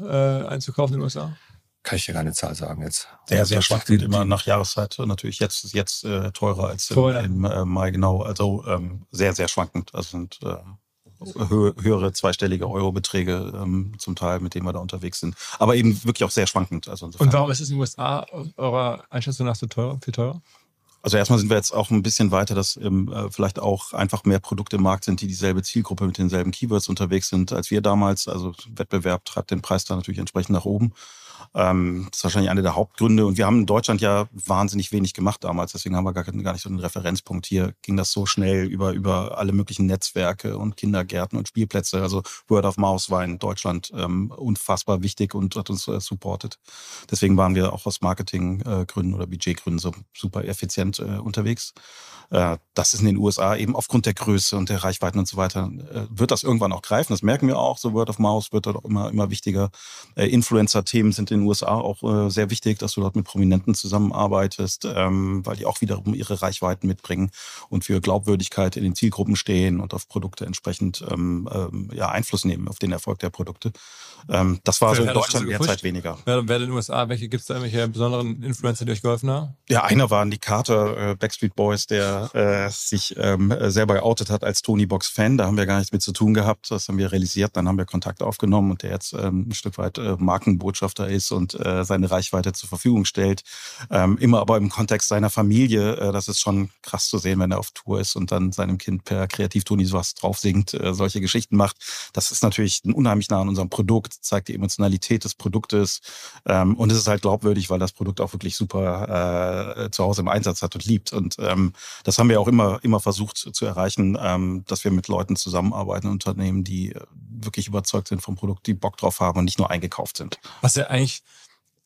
äh, einzukaufen in den USA? Kann ich ja keine Zahl sagen jetzt. Sehr, sehr schwankend immer nach Jahreszeit. Natürlich jetzt, jetzt äh, teurer als im, im äh, Mai, genau. Also ähm, sehr, sehr schwankend. Also sind äh, höhere zweistellige Eurobeträge ähm, zum Teil, mit denen wir da unterwegs sind. Aber eben wirklich auch sehr schwankend. Also Und warum ist es in den USA eurer Einschätzung nach so teuer, viel teurer? Also erstmal sind wir jetzt auch ein bisschen weiter, dass ähm, äh, vielleicht auch einfach mehr Produkte im Markt sind, die dieselbe Zielgruppe mit denselben Keywords unterwegs sind als wir damals. Also Wettbewerb treibt den Preis da natürlich entsprechend nach oben. Ähm, das ist wahrscheinlich einer der Hauptgründe. Und wir haben in Deutschland ja wahnsinnig wenig gemacht damals. Deswegen haben wir gar, gar nicht so einen Referenzpunkt. Hier ging das so schnell über, über alle möglichen Netzwerke und Kindergärten und Spielplätze. Also Word of Mouse war in Deutschland ähm, unfassbar wichtig und hat uns äh, supportet. Deswegen waren wir auch aus Marketinggründen äh, oder Budgetgründen so super effizient äh, unterwegs. Äh, das ist in den USA eben aufgrund der Größe und der Reichweiten und so weiter, äh, wird das irgendwann auch greifen. Das merken wir auch. So Word of Mouse wird dort auch immer, immer wichtiger. Äh, Influencer-Themen sind in den USA auch sehr wichtig, dass du dort mit Prominenten zusammenarbeitest, ähm, weil die auch wiederum ihre Reichweiten mitbringen und für Glaubwürdigkeit in den Zielgruppen stehen und auf Produkte entsprechend ähm, ähm, ja, Einfluss nehmen auf den Erfolg der Produkte. das war so in Deutschland derzeit weniger. Wer, wer in den USA, welche gibt es da irgendwelche besonderen Influencer, die euch geholfen haben? Ja, einer waren die Carter Backstreet Boys, der äh, sich ähm, selber geoutet hat als Tony Box Fan. Da haben wir gar nichts mit zu tun gehabt. Das haben wir realisiert. Dann haben wir Kontakt aufgenommen und der jetzt ähm, ein Stück weit äh, Markenbotschafter ist und äh, seine Reichweite zur Verfügung stellt. Ähm, immer aber im Kontext seiner Familie. Äh, das ist schon krass zu sehen, wenn er auf Tour ist und dann seinem Kind per Kreativ-Toni sowas drauf singt, äh, solche Geschichten macht. Das ist natürlich unheimlich nah an unserem Produkt, zeigt die Emotionalität des Produktes ähm, und es ist halt glaubwürdig, weil das Produkt auch wirklich super äh, zu Hause im Einsatz hat und liebt. Und ähm, das haben wir auch immer, immer versucht zu erreichen, ähm, dass wir mit Leuten zusammenarbeiten, Unternehmen, die äh, wirklich überzeugt sind vom Produkt, die Bock drauf haben und nicht nur eingekauft sind. Was ja eigentlich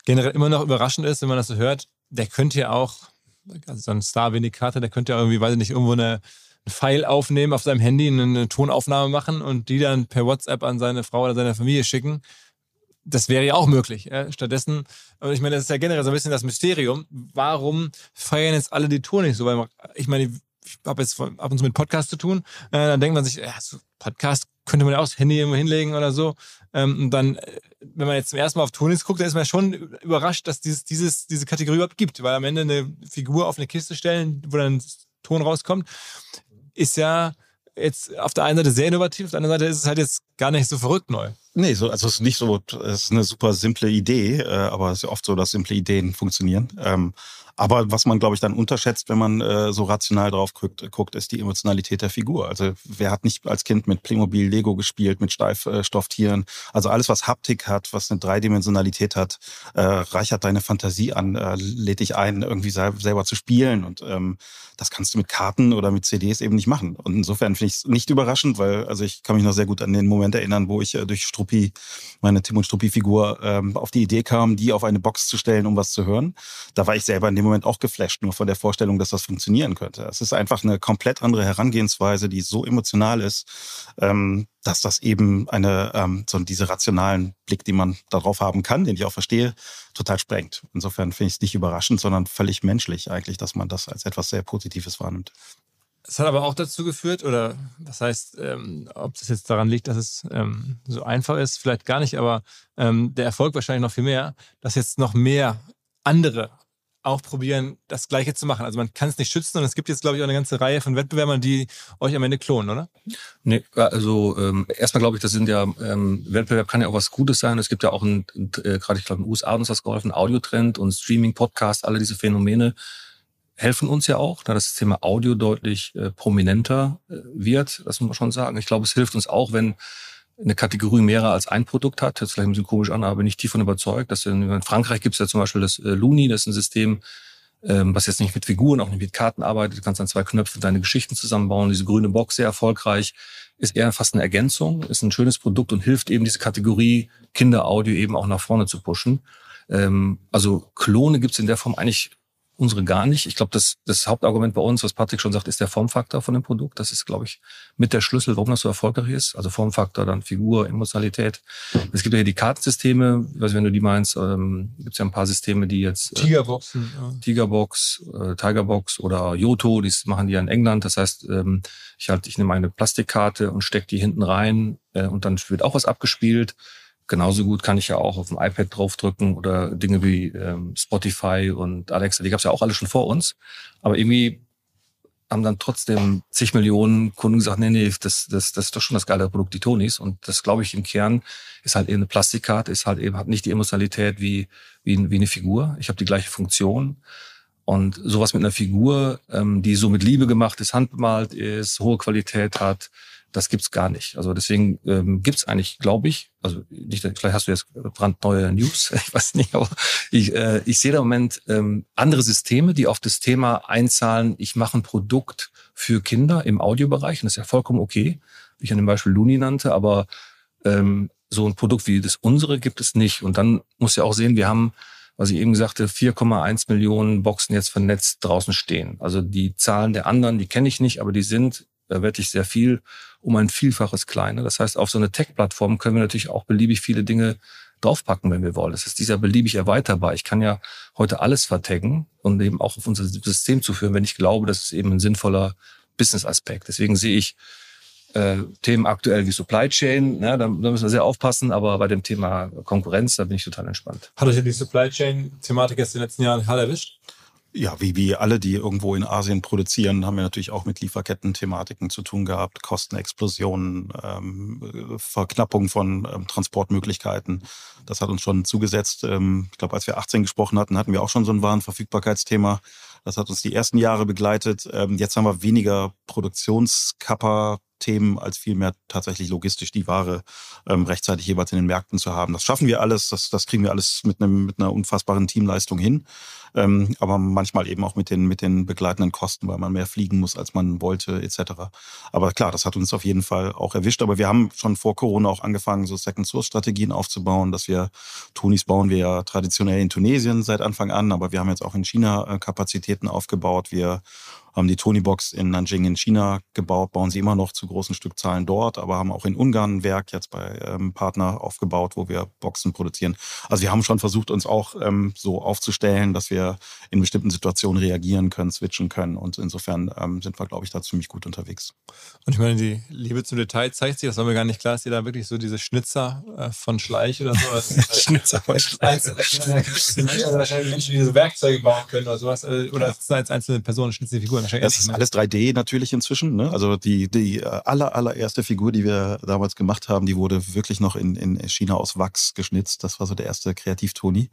generell immer noch überraschend ist, wenn man das so hört, der könnte ja auch, also so ein Star-Vindicator, der könnte ja irgendwie, weiß ich nicht, irgendwo eine, ein Pfeil aufnehmen auf seinem Handy, eine Tonaufnahme machen und die dann per WhatsApp an seine Frau oder seine Familie schicken das wäre ja auch möglich. Stattdessen, ich meine, das ist ja generell so ein bisschen das Mysterium. Warum feiern jetzt alle die Tour nicht so? Weil ich meine, ich habe jetzt ab und zu mit Podcast zu tun. Äh, dann denkt man sich, ja, so Podcast könnte man ja auch das Handy irgendwo hinlegen oder so. Ähm, und dann, äh, wenn man jetzt zum ersten Mal auf Tonis guckt, dann ist man schon überrascht, dass dieses, dieses, diese Kategorie überhaupt gibt. Weil am Ende eine Figur auf eine Kiste stellen, wo dann Ton rauskommt, ist ja jetzt auf der einen Seite sehr innovativ, auf der anderen Seite ist es halt jetzt gar nicht so verrückt neu. Nee, so, also es ist nicht so, es ist eine super simple Idee, äh, aber es ist oft so, dass simple Ideen funktionieren. Ähm, aber was man, glaube ich, dann unterschätzt, wenn man äh, so rational drauf guckt, guckt, ist die Emotionalität der Figur. Also wer hat nicht als Kind mit Playmobil, Lego gespielt, mit Steifstofftieren? Also alles, was Haptik hat, was eine Dreidimensionalität hat, äh, reichert deine Fantasie an, äh, lädt dich ein, irgendwie selber zu spielen. Und ähm, das kannst du mit Karten oder mit CDs eben nicht machen. Und insofern finde ich es nicht überraschend, weil also ich kann mich noch sehr gut an den Moment erinnern, wo ich äh, durch Struppi, meine Tim und Struppi-Figur, ähm, auf die Idee kam, die auf eine Box zu stellen, um was zu hören. Da war ich selber in dem Moment auch geflasht, nur von der Vorstellung, dass das funktionieren könnte. Es ist einfach eine komplett andere Herangehensweise, die so emotional ist, ähm, dass das eben eine, ähm, so diese rationalen Blick, die man darauf haben kann, den ich auch verstehe, total sprengt. Insofern finde ich es nicht überraschend, sondern völlig menschlich eigentlich, dass man das als etwas sehr Positives wahrnimmt. Es hat aber auch dazu geführt, oder das heißt, ähm, ob das jetzt daran liegt, dass es ähm, so einfach ist, vielleicht gar nicht, aber ähm, der Erfolg wahrscheinlich noch viel mehr, dass jetzt noch mehr andere auch probieren, das Gleiche zu machen. Also man kann es nicht schützen und es gibt jetzt, glaube ich, auch eine ganze Reihe von Wettbewerbern, die euch am Ende klonen, oder? Nee, also ähm, erstmal glaube ich, das sind ja, ähm, Wettbewerb kann ja auch was Gutes sein. Es gibt ja auch äh, gerade ich glaube in den USA hat uns das geholfen, Audiotrend und Streaming, Podcast, alle diese Phänomene helfen uns ja auch, da das Thema Audio deutlich äh, prominenter äh, wird, das muss man schon sagen. Ich glaube, es hilft uns auch, wenn eine Kategorie mehrer als ein Produkt hat. Ist vielleicht ein bisschen komisch an, aber bin ich tief von überzeugt. Dass in, in Frankreich gibt es ja zum Beispiel das äh, Luni, das ist ein System, ähm, was jetzt nicht mit Figuren, auch nicht mit Karten arbeitet. Du kannst an zwei Knöpfen deine Geschichten zusammenbauen. Diese grüne Box sehr erfolgreich. Ist eher fast eine Ergänzung, ist ein schönes Produkt und hilft eben diese Kategorie Kinderaudio eben auch nach vorne zu pushen. Ähm, also Klone gibt's in der Form eigentlich unsere gar nicht. Ich glaube, das, das Hauptargument bei uns, was Patrick schon sagt, ist der Formfaktor von dem Produkt. Das ist, glaube ich, mit der Schlüssel, warum das so erfolgreich ist. Also Formfaktor, dann Figur, Emotionalität. Es gibt ja hier die Kartensysteme. Ich weiß, wenn du die meinst, ähm, gibt es ja ein paar Systeme, die jetzt äh, Tigerboxen, ja. Tigerbox, äh, Tigerbox oder Yoto, die machen die ja in England. Das heißt, ähm, ich halt, ich nehme eine Plastikkarte und stecke die hinten rein äh, und dann wird auch was abgespielt. Genauso gut kann ich ja auch auf dem iPad draufdrücken oder Dinge wie ähm, Spotify und Alexa, die gab es ja auch alle schon vor uns. Aber irgendwie haben dann trotzdem zig Millionen Kunden gesagt, nee, nee, das, das, das ist doch schon das geile Produkt, die Tonis. Und das glaube ich im Kern ist halt eben eine Plastikkarte, ist halt eben, hat nicht die Emotionalität wie, wie, wie eine Figur. Ich habe die gleiche Funktion. Und sowas mit einer Figur, ähm, die so mit Liebe gemacht ist, handbemalt ist, hohe Qualität hat, das gibt's gar nicht. Also deswegen ähm, gibt's eigentlich, glaube ich, also nicht, vielleicht hast du jetzt brandneue News, ich weiß nicht, aber ich, äh, ich sehe da im Moment ähm, andere Systeme, die auf das Thema einzahlen, ich mache ein Produkt für Kinder im Audiobereich und das ist ja vollkommen okay, wie ich an dem Beispiel Luni nannte, aber ähm, so ein Produkt wie das unsere gibt es nicht. Und dann muss ja auch sehen, wir haben was ich eben sagte, 4,1 Millionen Boxen jetzt vernetzt draußen stehen. Also die Zahlen der anderen, die kenne ich nicht, aber die sind da wirklich sehr viel um ein Vielfaches kleiner. Das heißt, auf so eine Tech-Plattform können wir natürlich auch beliebig viele Dinge draufpacken, wenn wir wollen. Das ist dieser beliebig erweiterbar. Ich kann ja heute alles vertaggen und eben auch auf unser System zuführen, wenn ich glaube, das ist eben ein sinnvoller Business-Aspekt. Deswegen sehe ich äh, Themen aktuell wie Supply Chain, ne, da, da müssen wir sehr aufpassen, aber bei dem Thema Konkurrenz, da bin ich total entspannt. Hat euch ja die Supply Chain-Thematik jetzt in den letzten Jahren hart erwischt? Ja, wie, wie alle, die irgendwo in Asien produzieren, haben wir natürlich auch mit Lieferketten-Thematiken zu tun gehabt, Kostenexplosionen, ähm, Verknappung von ähm, Transportmöglichkeiten. Das hat uns schon zugesetzt. Ähm, ich glaube, als wir 18 gesprochen hatten, hatten wir auch schon so ein Warenverfügbarkeitsthema. Das hat uns die ersten Jahre begleitet. Ähm, jetzt haben wir weniger Produktionskapper Themen als vielmehr tatsächlich logistisch die Ware ähm, rechtzeitig jeweils in den Märkten zu haben. Das schaffen wir alles, das, das kriegen wir alles mit, einem, mit einer unfassbaren Teamleistung hin. Ähm, aber manchmal eben auch mit den, mit den begleitenden Kosten, weil man mehr fliegen muss, als man wollte, etc. Aber klar, das hat uns auf jeden Fall auch erwischt. Aber wir haben schon vor Corona auch angefangen, so Second-Source-Strategien aufzubauen, dass wir, Tonis bauen wir ja traditionell in Tunesien seit Anfang an, aber wir haben jetzt auch in China äh, Kapazitäten aufgebaut. Wir haben die Tony-Box in Nanjing in China gebaut, bauen sie immer noch zu großen Stückzahlen dort, aber haben auch in Ungarn ein Werk jetzt bei ähm, Partner aufgebaut, wo wir Boxen produzieren. Also wir haben schon versucht, uns auch ähm, so aufzustellen, dass wir in bestimmten Situationen reagieren können, switchen können und insofern ähm, sind wir, glaube ich, da ziemlich gut unterwegs. Und ich meine, die Liebe zum Detail zeigt sich, das war mir gar nicht klar, dass ihr da wirklich so diese Schnitzer äh, von Schleich oder so. Schnitzer von Schleich. wahrscheinlich Menschen, die diese Werkzeuge bauen können oder sowas, äh, oder als einzelne Personen schnitzen die Das ist alles 3D natürlich inzwischen. Ne? Also die, die äh, aller, allererste Figur, die wir damals gemacht haben, die wurde wirklich noch in, in China aus Wachs geschnitzt. Das war so der erste Kreativtoni.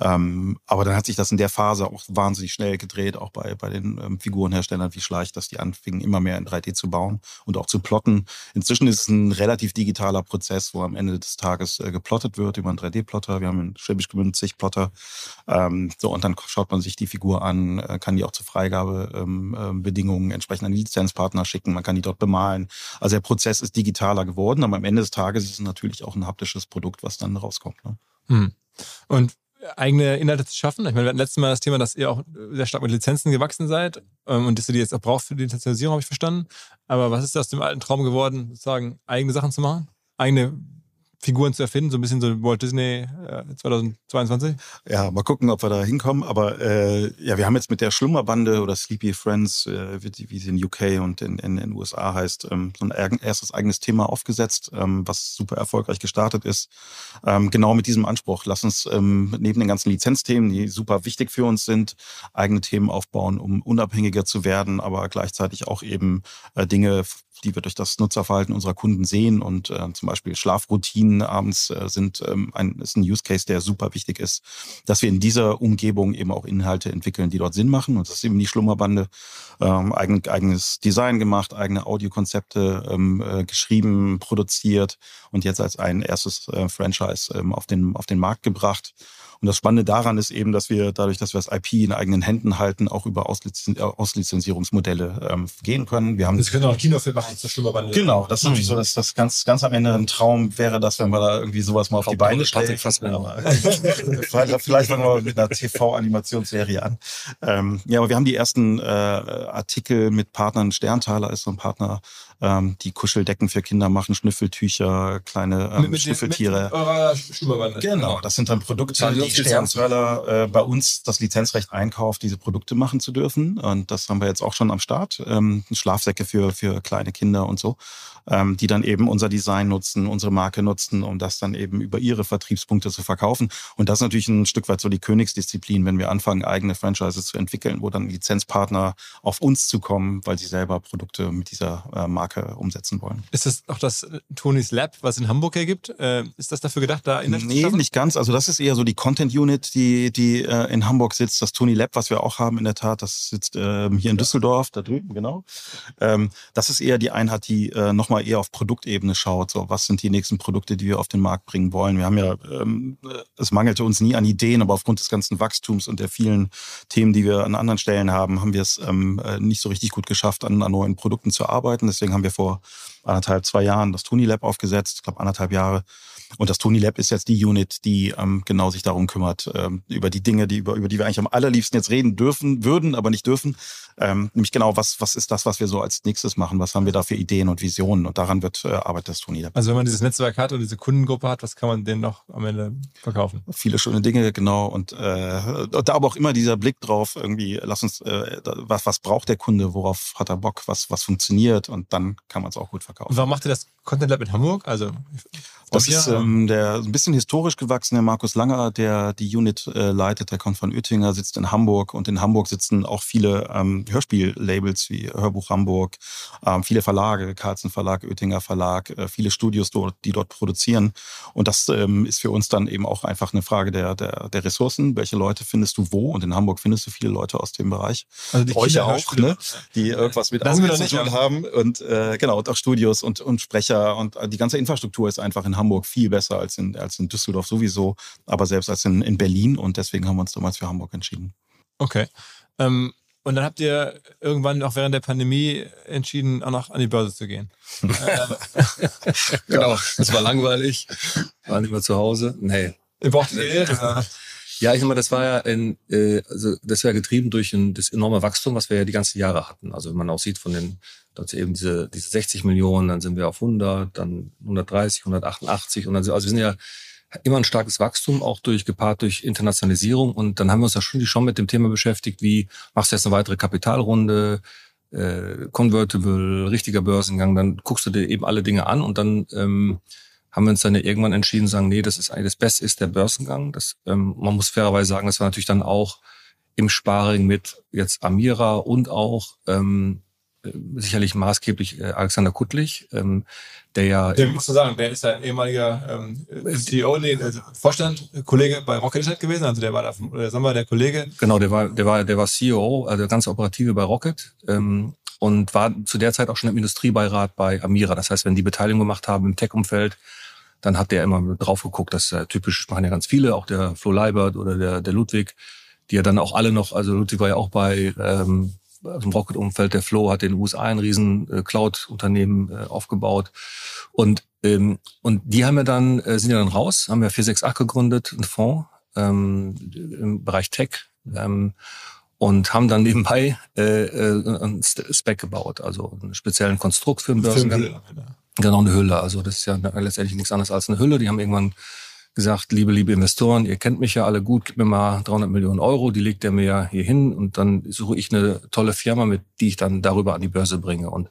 Ähm, aber dann hat sich das in der Phase auch wahnsinnig schnell gedreht, auch bei, bei den ähm, Figurenherstellern wie Schleich, dass die anfingen, immer mehr in 3D zu bauen und auch zu plotten. Inzwischen ist es ein relativ digitaler Prozess, wo am Ende des Tages äh, geplottet wird über einen 3D-Plotter. Wir haben in Schwäbisch Gmünd zig Plotter. Ähm, so, und dann schaut man sich die Figur an, äh, kann die auch zur Freigabe ähm, ähm, Bedingungen entsprechend an die Lizenzpartner schicken. Man kann die dort bemalen. Also der Prozess ist digitaler geworden, aber am Ende des Tages ist es natürlich auch ein haptisches Produkt, was dann rauskommt. Ne? Hm. Und eigene Inhalte zu schaffen. Ich meine, wir hatten letztes Mal das Thema, dass ihr auch sehr stark mit Lizenzen gewachsen seid ähm, und dass ihr die jetzt auch braucht für die Lizenzierung, habe ich verstanden. Aber was ist aus dem alten Traum geworden, sozusagen eigene Sachen zu machen? Eigene Figuren zu erfinden, so ein bisschen so Walt Disney äh, 2022? Ja, mal gucken, ob wir da hinkommen. Aber äh, ja, wir haben jetzt mit der Schlummerbande oder Sleepy Friends, äh, wie, sie in UK und in den USA heißt, ähm, so ein erstes eigenes Thema aufgesetzt, ähm, was super erfolgreich gestartet ist. Ähm, genau mit diesem Anspruch. Lass uns ähm, neben den ganzen Lizenzthemen, die super wichtig für uns sind, eigene Themen aufbauen, um unabhängiger zu werden, aber gleichzeitig auch eben äh, Dinge die wir durch das Nutzerverhalten unserer Kunden sehen und äh, zum Beispiel Schlafroutinen Routinen abends äh, sind ähm, ein, ist ein Use Case, der super wichtig ist, dass wir in dieser Umgebung eben auch Inhalte entwickeln, die dort Sinn machen. Und das ist eben die Schlummerbande. Ähm, eigen, eigenes Design gemacht, eigene Audiokonzepte ähm, äh, geschrieben, produziert und jetzt als ein erstes äh, Franchise ähm, auf, den, auf den Markt gebracht. Und das Spannende daran ist eben, dass wir dadurch, dass wir das IP in eigenen Händen halten, auch über Auslizen Auslizenzierungsmodelle ähm, gehen können. Wir haben das können auch Kinofilme machen zur Schlummerbande. Genau, das ist natürlich so, dass das ganz, ganz am Ende ein Traum wäre, dass wenn wir da irgendwie sowas mal auf die Beine stellen. vielleicht, vielleicht fangen wir mit einer TV-Animationsserie an. Ähm, ja, aber wir haben die ersten äh, Artikel mit Partnern. Sterntaler ist so ein Partner, ähm, die Kuscheldecken für Kinder machen, Schnüffeltücher, kleine ähm, mit, mit Schnüffeltiere. Mit genau, das sind dann Produkte, die Sterntaler äh, bei uns das Lizenzrecht einkauft, diese Produkte machen zu dürfen. Und das haben wir jetzt auch schon am Start. Ähm, Schlafsäcke für, für kleine Kinder und so ähm, die dann eben unser Design nutzen, unsere Marke nutzen, um das dann eben über ihre Vertriebspunkte zu verkaufen. Und das ist natürlich ein Stück weit so die Königsdisziplin, wenn wir anfangen, eigene Franchises zu entwickeln, wo dann Lizenzpartner auf uns zukommen, weil sie selber Produkte mit dieser äh, Marke umsetzen wollen. Ist das auch das äh, Tonys Lab, was in Hamburg ergibt? Äh, ist das dafür gedacht, da in der Nee, nicht ganz. Also das ist eher so die Content Unit, die, die äh, in Hamburg sitzt. Das Tony Lab, was wir auch haben in der Tat, das sitzt ähm, hier in Düsseldorf, da drüben, genau. Ähm, das ist eher die Einheit, die äh, nochmal mal eher auf Produktebene schaut. So, was sind die nächsten Produkte, die wir auf den Markt bringen wollen? Wir haben ja, ähm, es mangelte uns nie an Ideen, aber aufgrund des ganzen Wachstums und der vielen Themen, die wir an anderen Stellen haben, haben wir es ähm, äh, nicht so richtig gut geschafft, an, an neuen Produkten zu arbeiten. Deswegen haben wir vor anderthalb, zwei Jahren das Tony Lab aufgesetzt, ich glaube anderthalb Jahre. Und das Tony Lab ist jetzt die Unit, die ähm, genau sich darum kümmert, ähm, über die Dinge, die über, über die wir eigentlich am allerliebsten jetzt reden dürfen, würden, aber nicht dürfen. Ähm, nämlich genau, was, was ist das, was wir so als nächstes machen? Was haben wir da für Ideen und Visionen? Und daran wird äh, arbeitet das Tony Lab. Also wenn man dieses Netzwerk hat und diese Kundengruppe hat, was kann man denn noch am Ende verkaufen? Viele schöne Dinge, genau. Und äh, da aber auch immer dieser Blick drauf, irgendwie, lass uns, äh, was, was braucht der Kunde, worauf hat er Bock, was, was funktioniert und dann kann man es auch gut verkaufen. Und warum macht ihr das Content Lab in Hamburg? Also das ist ähm, der ein bisschen historisch gewachsene Markus Langer, der die Unit äh, leitet. Der kommt von Oettinger, sitzt in Hamburg und in Hamburg sitzen auch viele ähm, Hörspiellabels wie Hörbuch Hamburg, ähm, viele Verlage, Carlsen Verlag, Oettinger Verlag, äh, viele Studios dort, die dort produzieren. Und das ähm, ist für uns dann eben auch einfach eine Frage der, der, der Ressourcen. Welche Leute findest du wo? Und in Hamburg findest du viele Leute aus dem Bereich. Also die Euch auch, ne? die irgendwas mit Audio zu tun haben. Und äh, genau, und auch Studios und, und Sprecher und äh, die ganze Infrastruktur ist einfach in Hamburg Hamburg viel besser als in, als in Düsseldorf sowieso, aber selbst als in, in Berlin und deswegen haben wir uns damals für Hamburg entschieden. Okay. Ähm, und dann habt ihr irgendwann auch während der Pandemie entschieden, auch noch an die Börse zu gehen. genau, das war langweilig. War nicht mehr zu Hause. Nee. Ihr brauchtet Geld? Ja, ich sag mal, das war ja ein, äh, also das war getrieben durch ein, das enorme Wachstum, was wir ja die ganzen Jahre hatten. Also wenn man auch sieht von den dort eben diese, diese 60 Millionen, dann sind wir auf 100, dann 130, 188 und dann, also wir sind ja immer ein starkes Wachstum, auch durch gepaart durch Internationalisierung. Und dann haben wir uns ja schon, schon mit dem Thema beschäftigt, wie machst du jetzt eine weitere Kapitalrunde, äh, Convertible, richtiger Börsengang, dann guckst du dir eben alle Dinge an und dann ähm, haben wir uns dann ja irgendwann entschieden, sagen, nee, das ist eigentlich das Beste ist der Börsengang. Das, ähm, man muss fairerweise sagen, das war natürlich dann auch im Sparring mit jetzt Amira und auch ähm, äh, sicherlich maßgeblich äh, Alexander Kuttlich, ähm, der ja. Der musst du sagen, der ist ja ein ehemaliger ähm, CEO, nee, also Vorstand, Kollege bei Rocket Internet gewesen, also der war da, oder sagen wir, der Kollege. Genau, der war, der war, der war CEO, also der ganze Operative bei Rocket. Ähm, und war zu der Zeit auch schon im Industriebeirat bei Amira. Das heißt, wenn die Beteiligung gemacht haben im Tech-Umfeld, dann hat der immer drauf geguckt, das ist typisch, machen ja ganz viele, auch der Flo Leibert oder der, der Ludwig, die ja dann auch alle noch, also Ludwig war ja auch bei ähm, im Rocket-Umfeld. Der Flow hat in den USA ein riesen äh, Cloud-Unternehmen äh, aufgebaut. Und, ähm, und die haben ja dann, äh, sind ja dann raus, haben ja 468 gegründet, einen Fonds ähm, im Bereich Tech. Ähm, und haben dann nebenbei äh, äh, ein Spec gebaut, also einen speziellen Konstrukt für den Börsengang. Genau, eine Hülle. Also das ist ja letztendlich nichts anderes als eine Hülle. Die haben irgendwann gesagt, liebe, liebe Investoren, ihr kennt mich ja alle gut, gib mir mal 300 Millionen Euro, die legt er mir hier hin und dann suche ich eine tolle Firma, mit die ich dann darüber an die Börse bringe. Und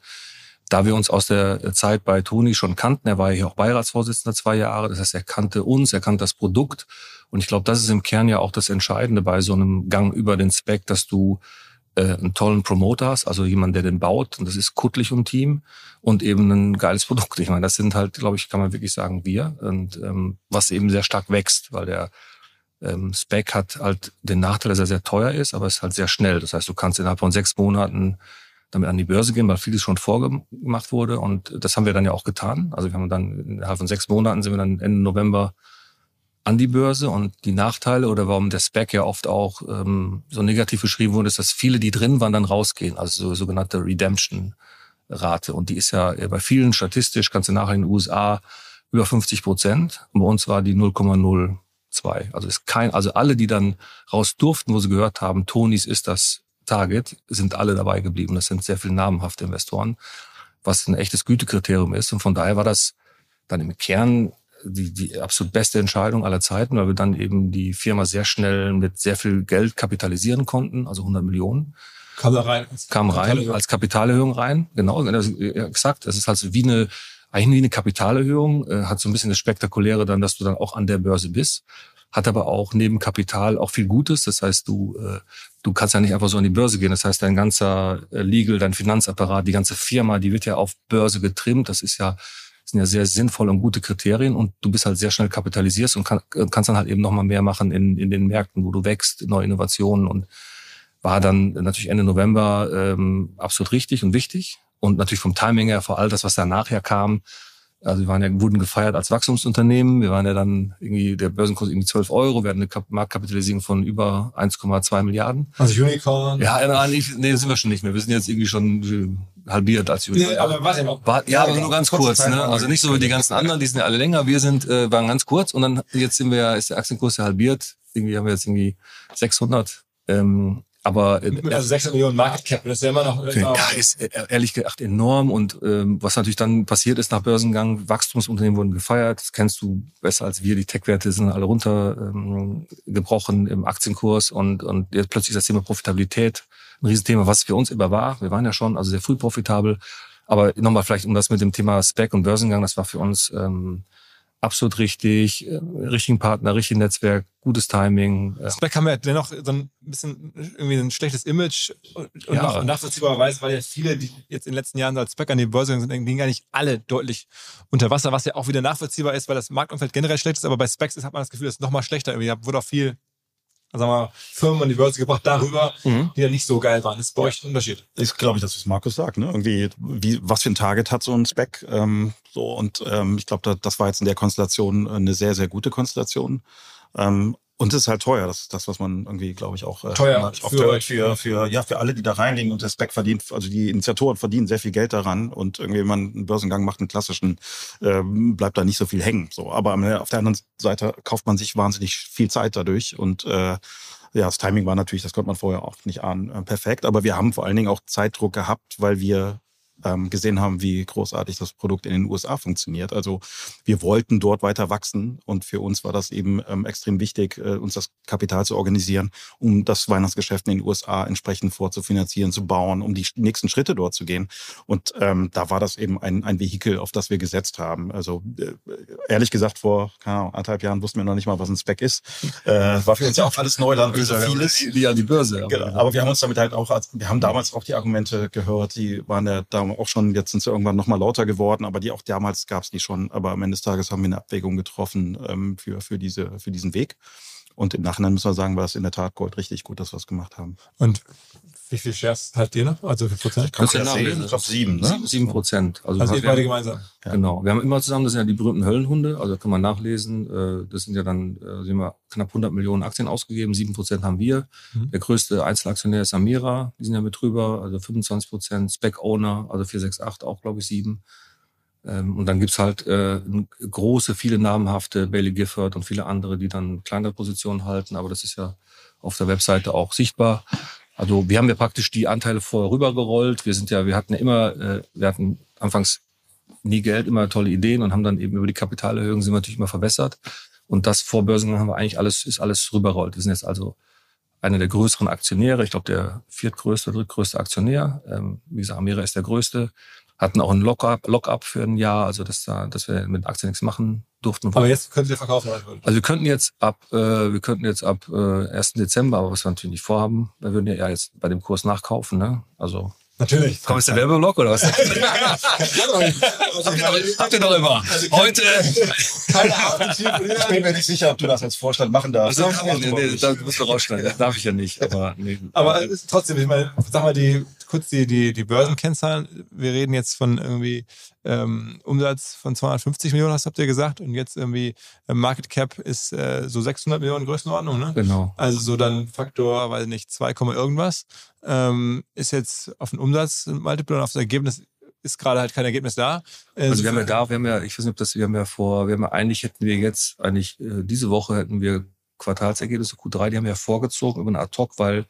da wir uns aus der Zeit bei Toni schon kannten, er war ja hier auch Beiratsvorsitzender zwei Jahre, das heißt, er kannte uns, er kannte das Produkt. Und ich glaube, das ist im Kern ja auch das Entscheidende bei so einem Gang über den Spec, dass du einen tollen Promoter hast, also jemand, der den baut, und das ist Kuttlich und Team, und eben ein geiles Produkt. Ich meine, das sind halt, glaube ich, kann man wirklich sagen, wir, und ähm, was eben sehr stark wächst, weil der ähm, Spec hat halt den Nachteil, dass er sehr teuer ist, aber es ist halt sehr schnell. Das heißt, du kannst innerhalb von sechs Monaten damit an die Börse gehen, weil vieles schon vorgemacht wurde. Und das haben wir dann ja auch getan. Also wir haben dann innerhalb von sechs Monaten sind wir dann Ende November an die Börse und die Nachteile oder warum der Spec ja oft auch ähm, so negativ beschrieben wurde, ist, dass viele, die drin waren, dann rausgehen. Also so sogenannte Redemption-Rate. Und die ist ja bei vielen statistisch, kannst du nachher in den USA über 50 Prozent. Und bei uns war die 0,02. Also ist kein, also alle, die dann raus durften, wo sie gehört haben, Tonis ist das Target, sind alle dabei geblieben. Das sind sehr viele namenhafte Investoren, was ein echtes Gütekriterium ist. Und von daher war das dann im Kern die, die absolut beste Entscheidung aller Zeiten, weil wir dann eben die Firma sehr schnell mit sehr viel Geld kapitalisieren konnten, also 100 Millionen. Kam da rein. Kam rein als Kapitalerhöhung rein, genau, exakt. Das ist halt wie eine, eigentlich wie eine Kapitalerhöhung, äh, hat so ein bisschen das Spektakuläre dann, dass du dann auch an der Börse bist hat aber auch neben Kapital auch viel Gutes. Das heißt, du, äh, du kannst ja nicht einfach so an die Börse gehen. Das heißt, dein ganzer äh, Legal, dein Finanzapparat, die ganze Firma, die wird ja auf Börse getrimmt. Das ist ja sind ja sehr sinnvolle und gute Kriterien und du bist halt sehr schnell kapitalisierst und kann, kannst dann halt eben nochmal mehr machen in, in den Märkten, wo du wächst, neue Innovationen und war dann natürlich Ende November ähm, absolut richtig und wichtig und natürlich vom Timing her vor allem das, was danach ja kam. Also wir waren ja, wurden gefeiert als Wachstumsunternehmen. Wir waren ja dann irgendwie, der Börsenkurs irgendwie 12 Euro. Wir hatten eine Marktkapitalisierung von über 1,2 Milliarden. Also Unicorn. Ja, nein, nee, sind wir schon nicht mehr. Wir sind jetzt irgendwie schon halbiert als Unicorn. Nee, aber warte mal. War, ja, aber nur ganz kurz. Ne? Also nicht so wie die ganzen anderen, die sind ja alle länger. Wir sind, äh, waren ganz kurz und dann jetzt sind wir, ist der Aktienkurs ja halbiert. Irgendwie haben wir jetzt irgendwie 600 ähm, aber äh, also 600 Millionen Market Cap, das ist ja immer noch. Ja, ist äh, ehrlich gesagt enorm. Und ähm, was natürlich dann passiert ist nach Börsengang, Wachstumsunternehmen wurden gefeiert. Das kennst du besser als wir. Die Tech-Werte sind alle runtergebrochen ähm, im Aktienkurs und und jetzt plötzlich das Thema Profitabilität ein Riesenthema, was für uns immer war. Wir waren ja schon also sehr früh profitabel. Aber nochmal vielleicht um das mit dem Thema Spec und Börsengang, das war für uns ähm, absolut richtig, äh, richtigen Partner, richtiges Netzwerk, gutes Timing. Spec haben ja dennoch so ein bisschen irgendwie ein schlechtes Image und ja. nachvollziehbarerweise, weil ja viele, die jetzt in den letzten Jahren als Spec an die Börse sind, liegen gar nicht alle deutlich unter Wasser, was ja auch wieder nachvollziehbar ist, weil das Marktumfeld generell schlecht ist, aber bei Specs hat man das Gefühl, es ist noch mal schlechter. Irgendwie wurde auch viel sagen wir mal, Firmen an die Börse gebracht darüber, mhm. die ja nicht so geil waren. Das ist bei euch ein Unterschied. Ich glaube, das was Markus sagt. Ne? Irgendwie, wie, was für ein Target hat so ein Spec? Ähm, so und ähm, ich glaube, da, das war jetzt in der Konstellation eine sehr, sehr gute Konstellation. Ähm, und es ist halt teuer, das ist das, was man irgendwie, glaube ich, auch äh, teuer für, für, für, für, ja, für alle, die da reinlegen und Spec verdient, also die Initiatoren verdienen sehr viel Geld daran und irgendwie, wenn man einen Börsengang macht, einen klassischen, äh, bleibt da nicht so viel hängen. So, aber auf der anderen Seite kauft man sich wahnsinnig viel Zeit dadurch und äh, ja, das Timing war natürlich, das konnte man vorher auch nicht ahnen, äh, perfekt. Aber wir haben vor allen Dingen auch Zeitdruck gehabt, weil wir ähm, gesehen haben, wie großartig das Produkt in den USA funktioniert. Also wir wollten dort weiter wachsen und für uns war das eben ähm, extrem wichtig, äh, uns das Kapital zu organisieren, um das Weihnachtsgeschäft in den USA entsprechend vorzufinanzieren, zu bauen, um die nächsten Schritte dort zu gehen. Und ähm, da war das eben ein, ein Vehikel, auf das wir gesetzt haben. Also äh, ehrlich gesagt, vor keine Ahnung, anderthalb Jahren wussten wir noch nicht mal, was ein Spec ist. Äh, war für uns ja auch alles Neuland, wie so vieles. Die an die Börse. Genau. Aber wir haben uns damit halt auch, wir haben damals auch die Argumente gehört, die waren ja da auch schon, jetzt sind sie irgendwann nochmal lauter geworden, aber die auch damals gab es die schon. Aber am Ende des Tages haben wir eine Abwägung getroffen ähm, für, für, diese, für diesen Weg. Und im Nachhinein müssen wir sagen, war es in der Tat Gold richtig gut, dass wir es gemacht haben. Und wie viel Shares haltet ihr noch? Also wie viel Prozent? Kannst du ja sehen. Ich glaube sieben, ne? Sieben Prozent. Also, also ihr beide gemeinsam. Ja. Genau. Wir haben immer zusammen, das sind ja die berühmten Höllenhunde, also kann man nachlesen. Äh, das sind ja dann, äh, sind wir knapp 100 Millionen Aktien ausgegeben, sieben Prozent haben wir. Mhm. Der größte Einzelaktionär ist Amira, die sind ja mit drüber, also 25 Prozent. Spec Owner, also 468 auch, glaube ich, sieben. Ähm, und dann gibt's halt äh, große, viele namhafte, Bailey Gifford und viele andere, die dann kleinere Positionen halten, aber das ist ja auf der Webseite auch sichtbar. Also wir haben ja praktisch die Anteile vorher rübergerollt. Wir sind ja, wir hatten ja immer, äh, wir hatten anfangs nie Geld, immer tolle Ideen und haben dann eben über die Kapitalerhöhung sind wir natürlich immer verbessert. Und das vor Börsengang haben wir eigentlich alles, ist alles rübergerollt. Wir sind jetzt also einer der größeren Aktionäre, ich glaube der viertgrößte, drittgrößte Aktionär. Ähm, wie gesagt, Amira ist der größte. Hatten auch ein Lock-up Lock -up für ein Jahr, also dass, da, dass wir mit Aktien nichts machen durften Aber jetzt könnt ihr verkaufen. Also wir könnten jetzt ab, äh, wir könnten jetzt ab äh, 1. Dezember, aber was wir natürlich nicht vorhaben, wir würden ja jetzt bei dem Kurs nachkaufen, ne? Also Natürlich. Komm, ist der Werbeblock oder was? habt, ihr doch, immer. Also Heute. Keine Ahnung. Ich bin mir nicht sicher, ob du das als Vorstand machen darfst. Also, nee, nee, da musst du rausschneiden. Das darf ich ja nicht. Aber, nee. Aber es ist trotzdem, ich meine, sag mal, die, kurz die, die, die Börsenkennzahlen. Wir reden jetzt von irgendwie ähm, Umsatz von 250 Millionen, hast habt ihr gesagt. Und jetzt irgendwie äh, Market Cap ist äh, so 600 Millionen Größenordnung, ne? Genau. Also so dann Faktor, weiß nicht, 2, irgendwas. Ähm, ist jetzt auf den Umsatz Multiple und auf das Ergebnis ist gerade halt kein Ergebnis da. Äh, Also wir haben ja da, wir haben ja, ich weiß nicht, ob das, wir haben ja vor, wir haben ja eigentlich hätten wir jetzt, eigentlich äh, diese Woche hätten wir Quartalsergebnisse Q3, die haben wir ja vorgezogen über eine Ad-Hoc, weil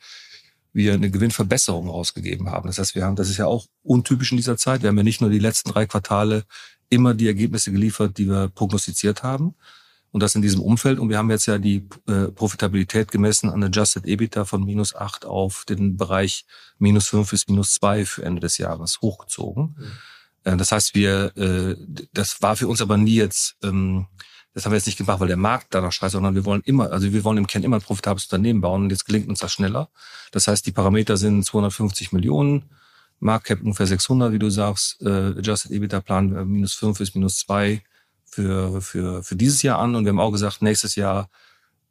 wir eine Gewinnverbesserung rausgegeben haben. Das heißt, wir haben, das ist ja auch untypisch in dieser Zeit. Wir haben ja nicht nur die letzten drei Quartale immer die Ergebnisse geliefert, die wir prognostiziert haben. Und das in diesem Umfeld. Und wir haben jetzt ja die äh, Profitabilität gemessen an Adjusted EBITDA von minus acht auf den Bereich minus fünf bis minus zwei für Ende des Jahres hochgezogen. Äh, das heißt, wir, äh, das war für uns aber nie jetzt, ähm, das haben wir jetzt nicht gemacht, weil der Markt danach schreit, sondern wir wollen immer, also wir wollen im Kern immer ein profitables Unternehmen bauen und jetzt gelingt uns das schneller. Das heißt, die Parameter sind 250 Millionen, Marktcap ungefähr 600, wie du sagst, äh, Adjusted EBITDA planen wir minus fünf bis minus zwei für, für, für dieses Jahr an und wir haben auch gesagt, nächstes Jahr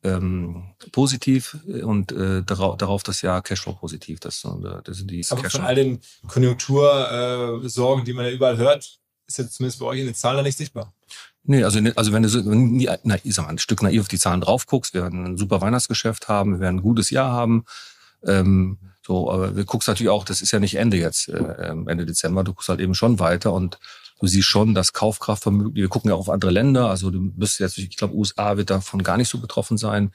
ähm, positiv und äh, darauf, darauf das Jahr Cashflow positiv. Das, sind, äh, das sind die Aber von Cashflow. all den Konjunktursorgen, äh, die man ja überall hört, ist jetzt zumindest bei euch in den Zahlen da nicht sichtbar. Nee, also, ne- also wenn du so, na, ich sag mal, ein Stück naiv auf die Zahlen drauf guckst, wir werden ein super Weihnachtsgeschäft haben, wir werden ein gutes Jahr haben. Ähm, so, aber du guckst natürlich auch, das ist ja nicht Ende jetzt, äh, ähm, Ende Dezember, du guckst halt eben schon weiter und du siehst schon das Kaufkraftvermögen, wir gucken ja auch auf andere Länder, also du bist jetzt, ich glaube, USA wird davon gar nicht so betroffen sein.